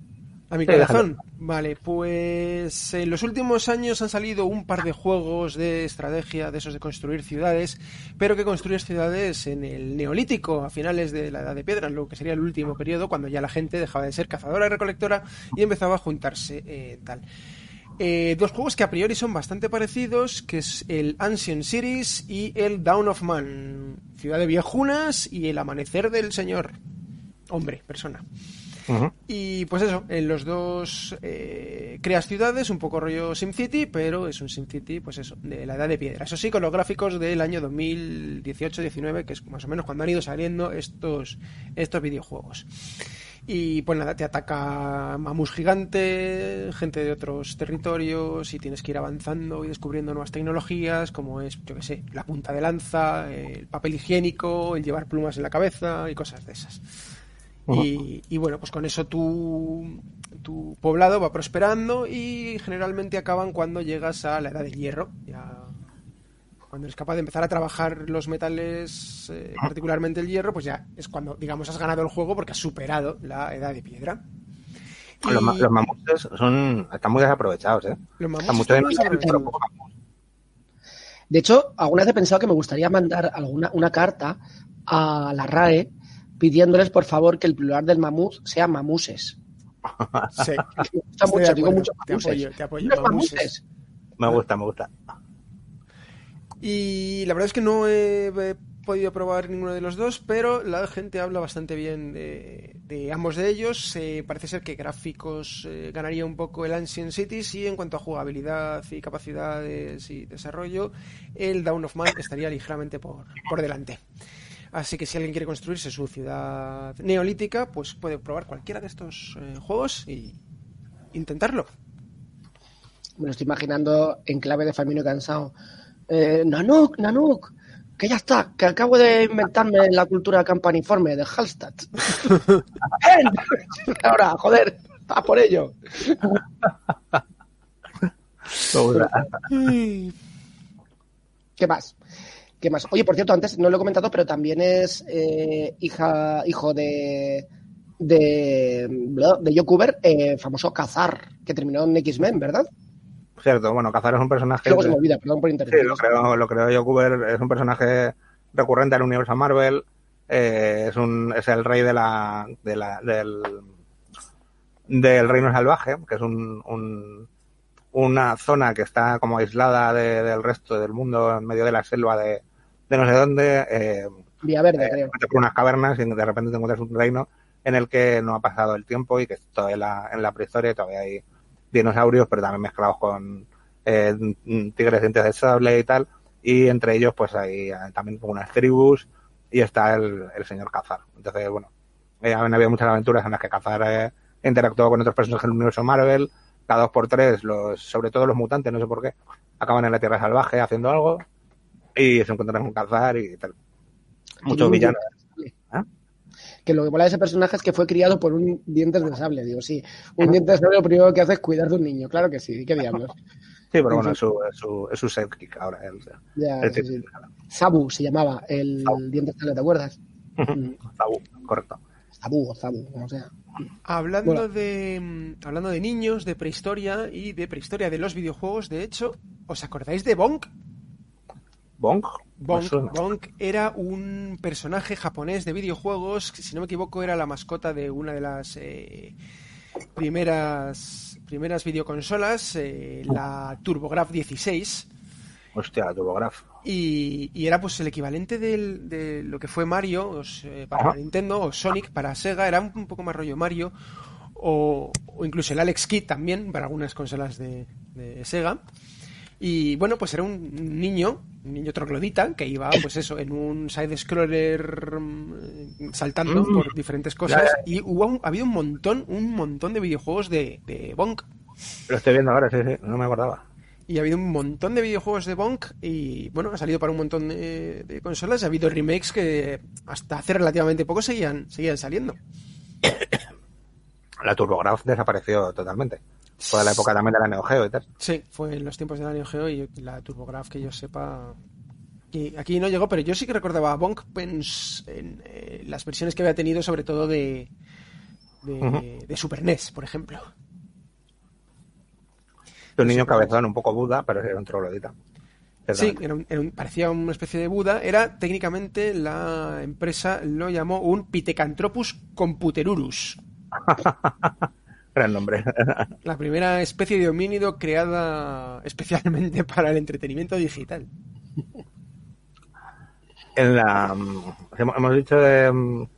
A mi Sí, corazón. Vale, pues en los últimos años han salido un par de juegos de estrategia, de esos de construir ciudades, pero que construyes ciudades en el neolítico, a finales de la Edad de Piedra, en lo que sería el último periodo, cuando ya la gente dejaba de ser cazadora y recolectora y empezaba a juntarse eh, tal. Eh, dos juegos que a priori son bastante parecidos, que es el Ancient Cities y el Down of Man, ciudad de viejunas y el amanecer del señor, hombre, persona. Y pues eso, en los dos eh, creas ciudades, un poco rollo SimCity, pero es un SimCity, pues eso, de la edad de piedra. Eso sí, con los gráficos del año 2018-19, que es más o menos cuando han ido saliendo estos, estos videojuegos. Y pues nada, te ataca Mamus gigante, gente de otros territorios, y tienes que ir avanzando y descubriendo nuevas tecnologías, como es, yo que sé, la punta de lanza, el papel higiénico, el llevar plumas en la cabeza y cosas de esas. Y, y bueno, pues con eso tu, tu poblado va prosperando y generalmente acaban cuando llegas a la edad del hierro. Ya cuando eres capaz de empezar a trabajar los metales, eh, particularmente el hierro, pues ya es cuando, digamos, has ganado el juego porque has superado la edad de piedra. Los, ma- Y- los mamuts son, están muy desaprovechados, ¿eh? Los mamuts Están de muy desaprovechados. hecho, alguna vez he pensado que me gustaría mandar alguna una carta a la RAE pidiéndoles, por favor, que el plural del mamut sea mamuses. Sí, Me gusta estoy mucho, digo mucho Te mamuses. apoyo, te apoyo, Los mamuses. mamuses. Me gusta, me gusta. Y la verdad es que no he, podido probar ninguno de los dos, pero la gente habla bastante bien de, ambos de ellos. Parece ser que gráficos eh, ganaría un poco el Ancient Cities y en cuanto a jugabilidad y capacidades y desarrollo, el Dawn of Man estaría ligeramente por, por delante. Así que si alguien quiere construirse su ciudad neolítica, pues puede probar cualquiera de estos eh, juegos y intentarlo. Me lo estoy imaginando en clave de Famino Cansado. Eh, Nanuk, Nanuk, que ya está, que acabo de inventarme la cultura campaniforme de Hallstatt. Ahora, joder, a por ello. ¿Qué más? ¿Qué más? Oye, por cierto, antes no lo he comentado, pero también es eh, hija, hijo de de, de Joe Cooper, eh, famoso Cazar, que terminó en X-Men, ¿verdad? Cierto, bueno, Cazar es un personaje... Luego se me olvida, perdón por Sí, interrumpir. lo creo, lo creo yo, Cooper es un personaje recurrente al universo Marvel, eh, es un es el rey de la, de la del del reino salvaje, que es un, un- una zona que está como aislada de- del resto del mundo en medio de la selva de, de no sé dónde, eh, Vía Verde, eh, creo. por unas cavernas y de repente te encuentras un reino en el que no ha pasado el tiempo y que todavía la, en la prehistoria todavía hay dinosaurios, pero también mezclados con eh, tigres dientes de sable y tal. Y entre ellos, pues hay eh, también unas tribus y está el, el señor Cazar. Entonces, bueno, eh, han habido muchas aventuras en las que Cazar eh, interactuó con otros personajes del universo Marvel. Cada dos por tres, los, sobre todo los mutantes, no sé por qué, acaban en la Tierra Salvaje haciendo algo y se encuentran con Cazar y tal. Muchos villanos. diente de ¿Ah? sable. Que lo que mola de ese personaje es que fue criado por un dientes de sable. Digo, sí, un diente de sable lo primero que hace es cuidar de un niño. Claro que sí, qué diablos. Sí, pero bueno, En es su, es su, es su sidekick ahora. Ya, el sí, tipo- sí. Sabu se llamaba el Sabu. diente de sable, ¿te acuerdas? Mm, Zabu, correcto. Sabu o Zabu, como sea. Hablando de mm, hablando de niños, de prehistoria y de prehistoria de los videojuegos, de hecho, ¿os acordáis de Bonk? Bonk. Bonk, era un personaje japonés de videojuegos, que, si no me equivoco era la mascota de una de las eh, primeras primeras videoconsolas, eh, la TurboGrafx 16, Hostia, la TurboGrafx. y, y era pues el equivalente del- de lo que fue Mario os, eh, para Ajá. Nintendo o Sonic para Sega, era un, un poco más rollo Mario, o, o incluso el Alex Kidd también para algunas consolas de, de Sega. Y bueno, pues era un niño, niño troglodita, que iba, pues eso, en un side-scroller mm, saltando Mm. por diferentes cosas. Y hubo un- ha habido un montón, un montón de videojuegos de, de Bonk. Lo estoy viendo ahora, sí, sí, no me acordaba. Y ha habido un montón de videojuegos de Bonk y bueno, ha salido para un montón de, de consolas. Ha habido remakes que hasta hace relativamente poco seguían, seguían saliendo. La TurboGrafx desapareció totalmente. Fue la época también de la Neo Geo y tal. Sí, fue en los tiempos de la Neo Geo y la TurboGrafx que yo sepa. Y aquí no llegó, pero yo sí que recordaba a Bonk en, en, eh, las versiones que había tenido, sobre todo de, de, Super NES, por ejemplo. Un niño cabezón, un poco Buda, pero era un troglodita. Sí, era un- era un- parecía una especie de Buda. Era técnicamente la empresa lo llamó un Pithecanthropus computerurus. Gran nombre. La primera especie de homínido creada especialmente para el entretenimiento digital. en la mm, hemos dicho de, mm,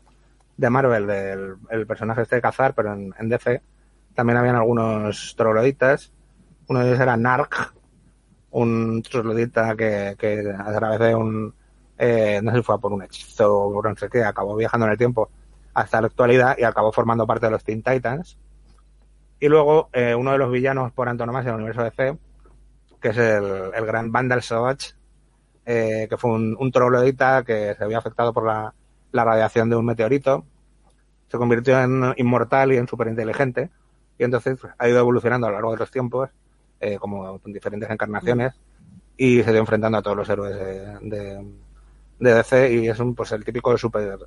de Marvel del el personaje este de cazar pero en, en DC también habían algunos trogloditas uno de ellos era Narc un troglodita que, que a través de un eh, no sé si fue por un hechizo o por no sé qué acabó viajando en el tiempo hasta la actualidad y acabó formando parte de los Teen Titans y luego eh, uno de los villanos por antonomasia del universo DC que es el, el gran Vandal Savage eh, que fue un, un troglodita que se había afectado por la, la radiación de un meteorito. Se convirtió en inmortal y en superinteligente. Y entonces pues, ha ido evolucionando a lo largo de los tiempos, eh, como en diferentes encarnaciones. y se dio enfrentando a todos los héroes de, de, DC y es un, pues el típico super,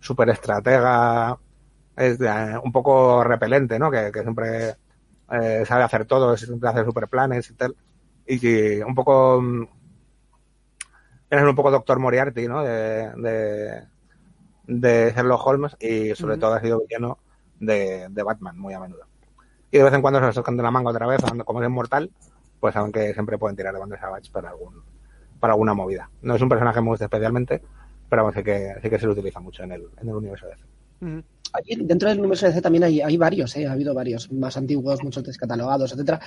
super estratega, es de- un poco repelente, ¿no? Que, que siempre eh, sabe hacer todo, siempre hace super planes y tal. Y que un poco mm, es un poco Doctor Moriarty, ¿no? De, de, de Sherlock Holmes y sobre todo ha sido villano de, de Batman muy a menudo. Y de vez en cuando se lo sacan de la manga otra vez, como es inmortal, pues saben que siempre pueden tirar de Wonder Savage para algún para alguna movida. No es un personaje que me gusta especialmente, pero vamos, sí que, sí que se lo utiliza mucho en el, en el universo de DC. Dentro del universo DC también hay, hay varios, ¿eh? ha habido varios, más antiguos, muchos descatalogados, etcétera.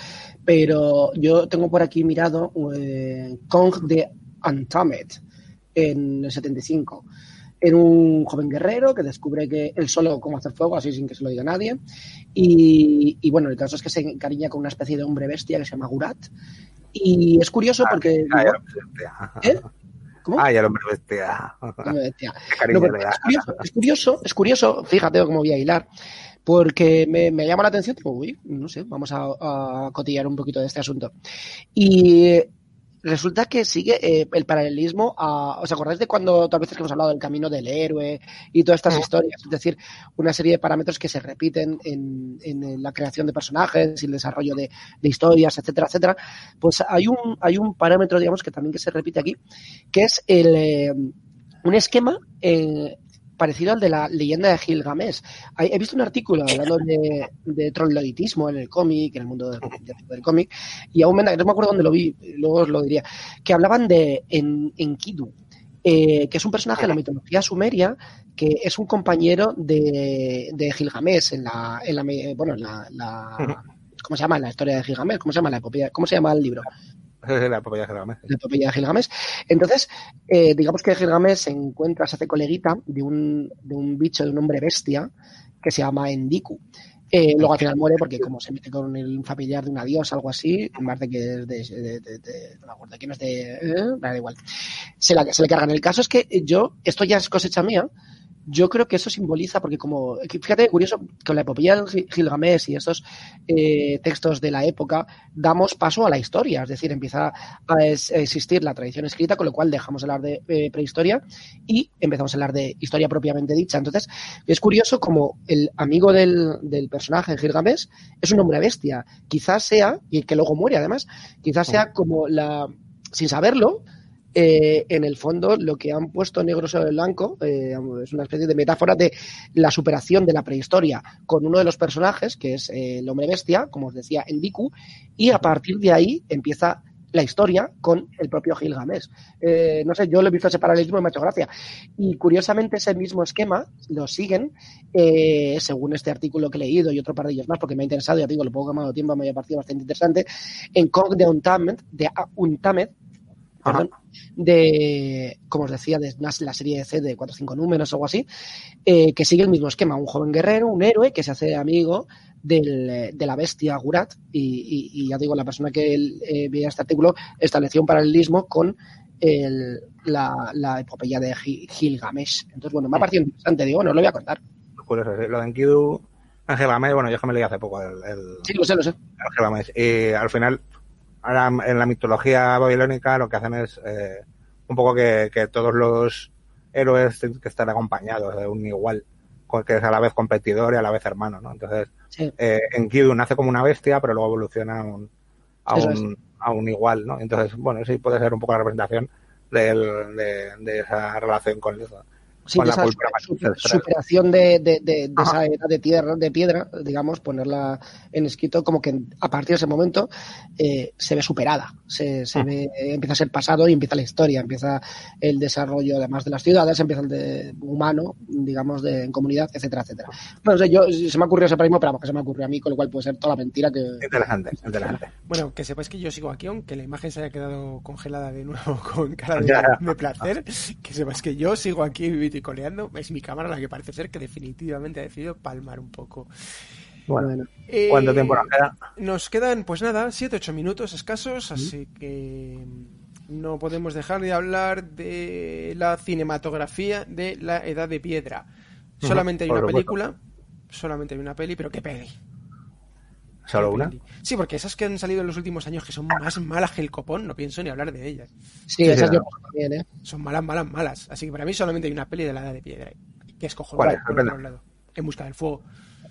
Pero yo tengo por aquí mirado eh, Kong de Untamed en el 75. Era un joven guerrero que descubre que él solo cómo hacer fuego, así sin que se lo diga nadie. Y, y bueno, el caso es que se encariña con una especie de hombre bestia que se llama Gurat. Y es curioso porque. Ah, hombre bestia. ¿Eh? ¿Cómo? Ay, el hombre bestia. Bestia. No, pero le da. es, curioso, es curioso, es curioso, fíjate cómo voy a hilar, porque me, me llama la atención, digo, uy, no sé, vamos a, a cotillar un poquito de este asunto. Y resulta que sigue eh, el paralelismo a, ¿os acordáis de cuando tal veces que hemos hablado del camino del héroe y todas estas historias? Es decir, una serie de parámetros que se repiten en, en la creación de personajes y el desarrollo de, de historias, etcétera, etcétera. Pues hay un, hay un parámetro, digamos, que también que se repite aquí, que es el, eh, un esquema eh, parecido al de la leyenda de Gilgamesh. He visto un artículo hablando de, de trogloditismo en el cómic, en el mundo del, cómic, y aún me, no me acuerdo dónde lo vi, luego os lo diría, que hablaban de en, Enkidu, eh, que es un personaje de la mitología sumeria que es un compañero de, de Gilgamesh en la, en la bueno, en la, la- ¿cómo se llama? La historia de Gilgamesh, ¿cómo se llama la epopeya? ¿Cómo se llama el libro? la epopeya de Gilgamesh. la epopeya de Gilgamesh. Entonces, eh, digamos que Gilgamesh se encuentra, se hace coleguita de un, de un bicho, de un hombre bestia, que se llama Endiku. Eh, luego al final muere porque como se mete con el familiar de una diosa, algo así, en vez de que es de, de, de- de- no me acuerdo quién es de, eh, da igual. Se, la, se le cargan. El caso es que yo, esto ya es cosecha mía, yo creo que eso simboliza, porque como, fíjate, curioso, con la epopeya Gil- Gilgamesh y estos eh, textos de la época, damos paso a la historia, es decir, empieza a existir la tradición escrita, con lo cual dejamos de hablar de eh, prehistoria y empezamos a hablar de historia propiamente dicha. Entonces, es curioso como el amigo del, del personaje Gilgamesh es un hombre bestia. Quizás sea, y que luego muere además, quizás sea como la, sin saberlo, eh, en el fondo lo que han puesto negro sobre blanco eh, es una especie de metáfora de la superación de la prehistoria con uno de los personajes, que es eh, el hombre bestia, como os decía, Endiku, y a partir de ahí empieza la historia con el propio Gilgamesh. Eh, no sé, yo lo he visto ese paralelismo y me ha hecho gracia. Y curiosamente ese mismo esquema lo siguen, eh, según este artículo que he leído y otro par de ellos más, porque me ha interesado, ya digo, lo poco que me ha dado tiempo me ha parecido bastante interesante, en Kong de Untamed, de Untamed, perdón, de, como os decía, de la serie C de 4 o 5 números o algo así, eh, que sigue el mismo esquema, un joven guerrero, un héroe que se hace amigo del, eh, de la bestia Gurat y, y- y ya digo, la persona que eh, veía este artículo estableció un paralelismo con el- la, la epopeya de Gi- Gilgamesh. Entonces, bueno, me ha parecido interesante, digo, os lo voy a contar. Curioso, sí. Lo de Enkidu, en Gilgamesh, bueno, yo que me leí hace poco el, el, Sí, lo sé, lo sé. el Gilgamesh. Y al final, ahora en la mitología babilónica lo que hacen es eh, un poco que, que todos los héroes tienen que estar acompañados de un igual, que es a la vez competidor y a la vez hermano, ¿no? Entonces, Sí. eh, Enkidu nace como una bestia, pero luego evoluciona a un, a un, a un igual, ¿no? Entonces, bueno, sí puede ser un poco la representación del, de, de esa relación con eso. Sí, con de la esa cultura super- superación de, de, de- esa edad de tierra, de piedra, digamos, ponerla en escrito, como que a partir de ese momento eh, se ve superada, se, se Mm. ve, empieza a ser pasado y empieza la historia, empieza el desarrollo además de las ciudades, empieza el de humano, digamos, de, en comunidad, etcétera, etcétera. Bueno, no sé, yo se me ha ocurrido ese mismo, pero vamos, que se me ocurrió a mí, con lo cual puede ser toda la mentira que... Interesante, interesante. Bueno, que sepáis que yo sigo aquí, aunque la imagen se haya quedado congelada de nuevo con cara de, Ya, ya. de placer. Que sepáis que yo sigo aquí viticoleando. Es mi cámara la que parece ser que definitivamente ha decidido palmar un poco. Bueno, Eh, ¿cuánto tiempo nos queda? Nos quedan, pues nada, 7-8 minutos escasos, así que no podemos dejar de hablar de la cinematografía de la Edad de Piedra. Solamente hay una película, solamente hay una peli, pero ¿qué peli? ¿Solo una? Sí, porque esas que han salido en los últimos años que son más malas que el copón, no pienso ni hablar de ellas. Sí, esas yo también, ¿eh? Son malas, malas, malas. Así que para mí solamente hay una peli de la edad de piedra. Que es cojonuda, ¿Cuál es? por otro lado. En busca del fuego.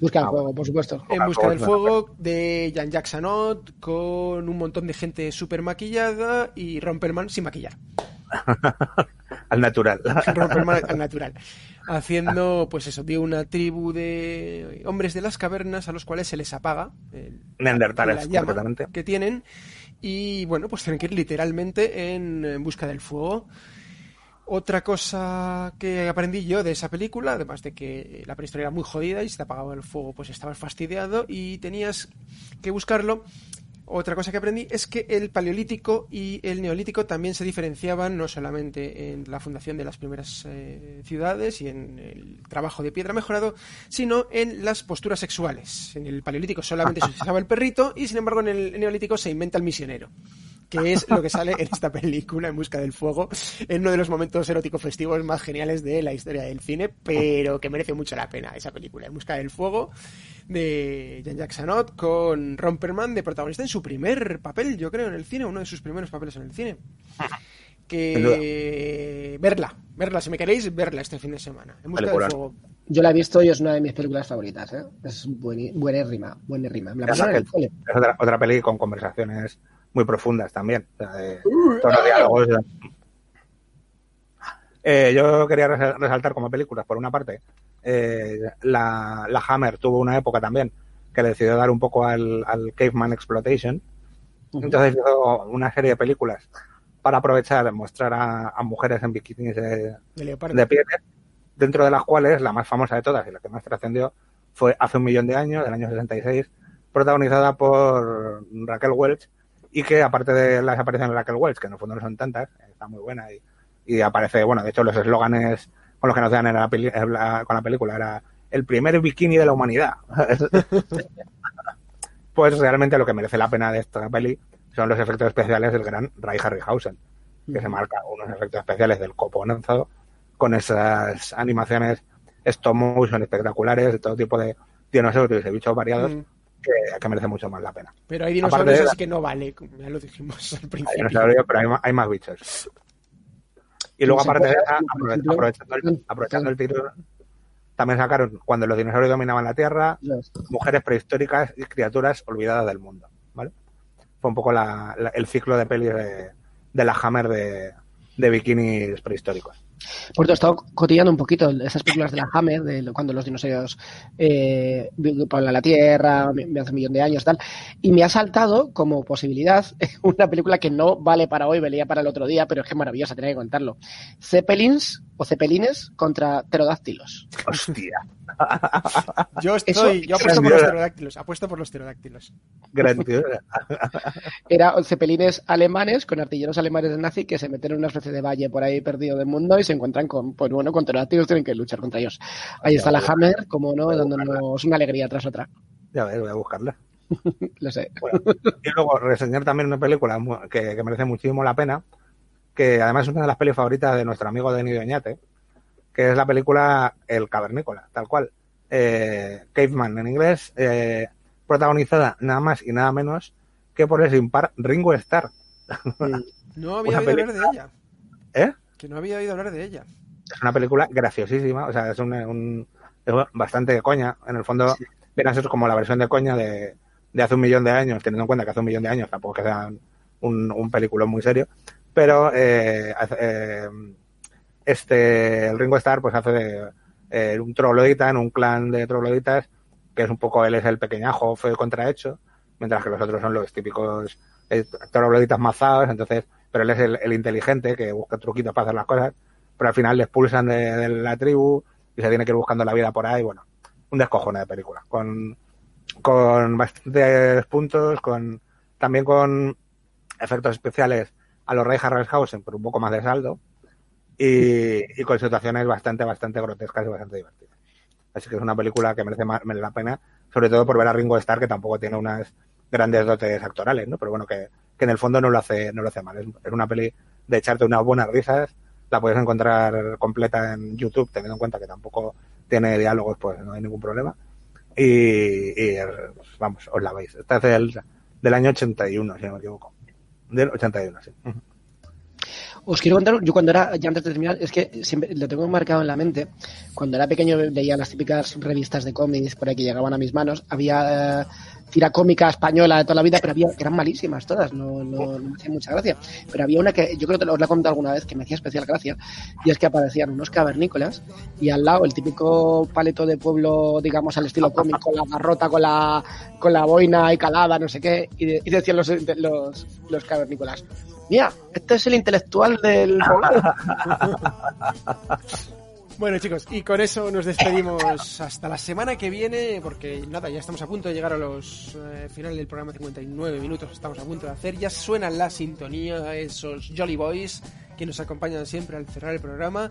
Busca el Ah, juego, por supuesto. En busca del fuego de Jean-Jacques Anot con un montón de gente súper maquillada y Romperman sin maquillar. Al natural. Romperman al natural. Haciendo, pues eso, de una tribu de hombres de las cavernas a los cuales se les apaga el, Neandertales, la llama completamente. que tienen y bueno, pues tienen que ir literalmente en, en busca del fuego. Otra cosa que aprendí yo de esa película, además de que la prehistoria era muy jodida y si te apagaba el fuego pues estabas fastidiado y tenías que buscarlo. Otra cosa que aprendí es que el paleolítico y el neolítico también se diferenciaban no solamente en la fundación de las primeras eh, ciudades y en el trabajo de piedra mejorado, sino en las posturas sexuales. En el paleolítico solamente se usaba el perrito y sin embargo en el neolítico se inventa el misionero que es lo que sale en esta película En Busca del Fuego, en uno de los momentos erótico festivos más geniales de la historia del cine, pero que merece mucho la pena esa película, En Busca del Fuego, de Jean-Jacques Anot, con Romperman de protagonista en su primer papel, yo creo, en el cine, uno de sus primeros papeles en el cine. Que verla, verla, si me queréis, verla este fin de semana. En Busca Peliculón. del Fuego. Yo la he visto y es una de mis películas favoritas, ¿eh? Es buenérrima, buenérrima. Me la Es pasaron en el aquel- cole. es otra, otra peli con conversaciones muy profundas también. o sea, de todos los diálogos. Eh, yo quería resa- resaltar como películas, por una parte, eh, la, la Hammer tuvo una época también que le decidió dar un poco al, al Caveman Exploitation. Entonces hizo una serie de películas para aprovechar, mostrar a, a mujeres en bikinis de, De pieles, dentro de las cuales la más famosa de todas y la que más trascendió fue Hace un millón de años, del año 66, protagonizada por Raquel Welch y que aparte de las apariciones de Raquel Welch, que en el fondo no son tantas, está muy buena y, y aparece, bueno, de hecho los eslóganes con los que nos dan en la en la- con la película era el primer bikini de la humanidad. pues realmente lo que merece la pena de esta peli son los efectos especiales del gran Ray Harryhausen, que se marca unos efectos especiales del coponazo con esas animaciones stop motion espectaculares de todo tipo de dinosaurios y de bichos variados Mm. que, que merece mucho más la pena. Pero hay dinosaurios de la- que no vale, como ya lo dijimos al Hay principio. dinosaurios, pero hay, hay más bichos. Y luego, aparte de pues, esa, por aprove- ejemplo, aprovechando, el, aprovechando el tiro, también sacaron cuando los dinosaurios dominaban la Tierra, mujeres prehistóricas y criaturas olvidadas del mundo. ¿vale? Fue un poco la- la- el ciclo de pelis de, de la Hammer de, de bikinis prehistóricos. Por cierto, he estado cotillando un poquito esas películas de la Hammer, de lo- cuando los dinosaurios eh, poblan la Tierra, hace un millón de años y tal, y me ha saltado como posibilidad una película que no vale para hoy, valía para el otro día, pero es que es maravillosa, tenía que contarlo. Zeppelins o Zeppelines contra pterodáctilos. Hostia, Yo estoy, Eso- yo apuesto por los pterodáctilos, apuesto por los pterodáctilos. grandiosa. Era zeppelines alemanes con artilleros alemanes de nazi que se meten en una especie de valle por ahí perdido del mundo y se encuentran con, pues bueno, con pterodáctilos, tienen que luchar contra ellos. Ahí está la Hammer, como no, dándonos una alegría tras otra. Ya ves, voy a buscarla. Lo sé. Bueno, y luego reseñar también una película que, que merece muchísimo la pena, que además es una de las pelis favoritas de nuestro amigo Denis Doñate, que es la película El Cavernícola, tal cual. Eh, Caveman en inglés, eh, protagonizada nada más y nada menos que por el sin par Ringo Starr. No había Una oído hablar de ella. ¿Eh? Que no había oído hablar de ella. Es una película graciosísima, o sea, es un, un- es bastante de coña. En el fondo, viene a ser como la versión de coña de, de hace un millón de años, teniendo en cuenta que hace un millón de años tampoco es que sea un, un película muy serio, pero eh, eh, este, el Ringo Starr pues hace de eh, un troglodita en un clan de trogloditas, que es un poco, él es el pequeñajo y contrahecho, mientras que los otros son los típicos eh, trogloditas mazados, entonces, pero él es el, el inteligente que busca truquitos para hacer las cosas, pero al final le expulsan de, la tribu y se tiene que ir buscando la vida por ahí, bueno, un descojone de película, con, con bastantes puntos, con también con efectos especiales a los Ray Harryhausen, pero un poco más de saldo, y, con situaciones bastante, bastante grotescas y bastante divertidas. Así que es una película que merece merece la pena, sobre todo por ver a Ringo Starr, que tampoco tiene unas grandes dotes actorales, ¿no? Pero bueno, que, que en el fondo no lo hace, no lo hace mal. Es, es una peli de echarte unas buenas risas, la puedes encontrar completa en YouTube, teniendo en cuenta que tampoco tiene diálogos, pues no hay ningún problema. y, vamos, os la veis. Esta es del, del año 81, si no me equivoco. Del 81, sí. Os quiero contar, yo cuando era, ya antes de terminar, es que siempre lo tengo marcado en la mente. Cuando era pequeño leía las típicas revistas de cómics por ahí que llegaban a mis manos. Había eh, tira cómica española de toda la vida, pero había, que eran malísimas todas, no, no, no me hacían mucha gracia. Pero había una que yo creo que os la he contado alguna vez que me hacía especial gracia, y es que aparecían unos cavernícolas y al lado el típico paleto de pueblo, digamos, al estilo cómico, la garrota con la, con la boina y calada, no sé qué, y, de- y decían los, los, los cavernícolas. Mira, este es el intelectual del Bueno chicos, y con eso nos despedimos hasta la semana que viene, porque nada, ya estamos a punto de llegar a los eh, final del programa, 59 minutos estamos a punto de hacer, ya suena la sintonía, esos Jolly Boys que nos acompañan siempre al cerrar el programa.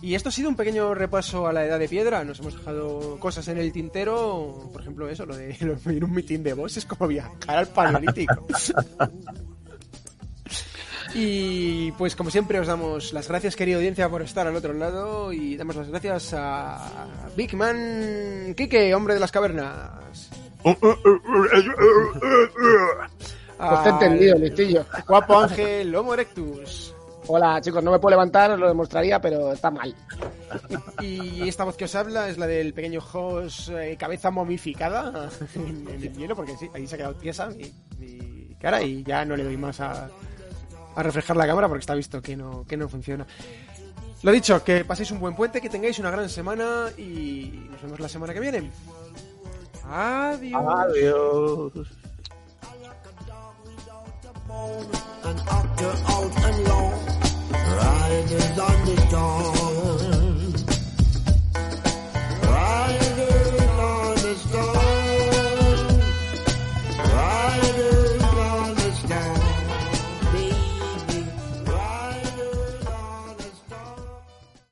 Y esto ha sido un pequeño repaso a la edad de piedra, nos hemos dejado cosas en el tintero, por ejemplo eso, lo de lo de ir a un mitin de voz es como viajar al paleolítico. Y pues como siempre os damos las gracias querida audiencia por estar al otro lado y damos las gracias a Big Man Kike, hombre de las cavernas. Pues te he entendido, listillo. Guapo Ángel Homo erectus. Hola chicos, no me puedo levantar, os lo demostraría, pero está mal. Y esta voz que os habla es la del pequeño host eh, cabeza momificada en, en el hielo, porque sí, ahí se ha quedado tiesa mi, mi cara y ya no le doy más a, a reflejar la cámara porque está visto que no, que no funciona. Lo dicho, que paséis un buen puente, que tengáis una gran semana y nos vemos la semana que viene. Adiós. Adiós.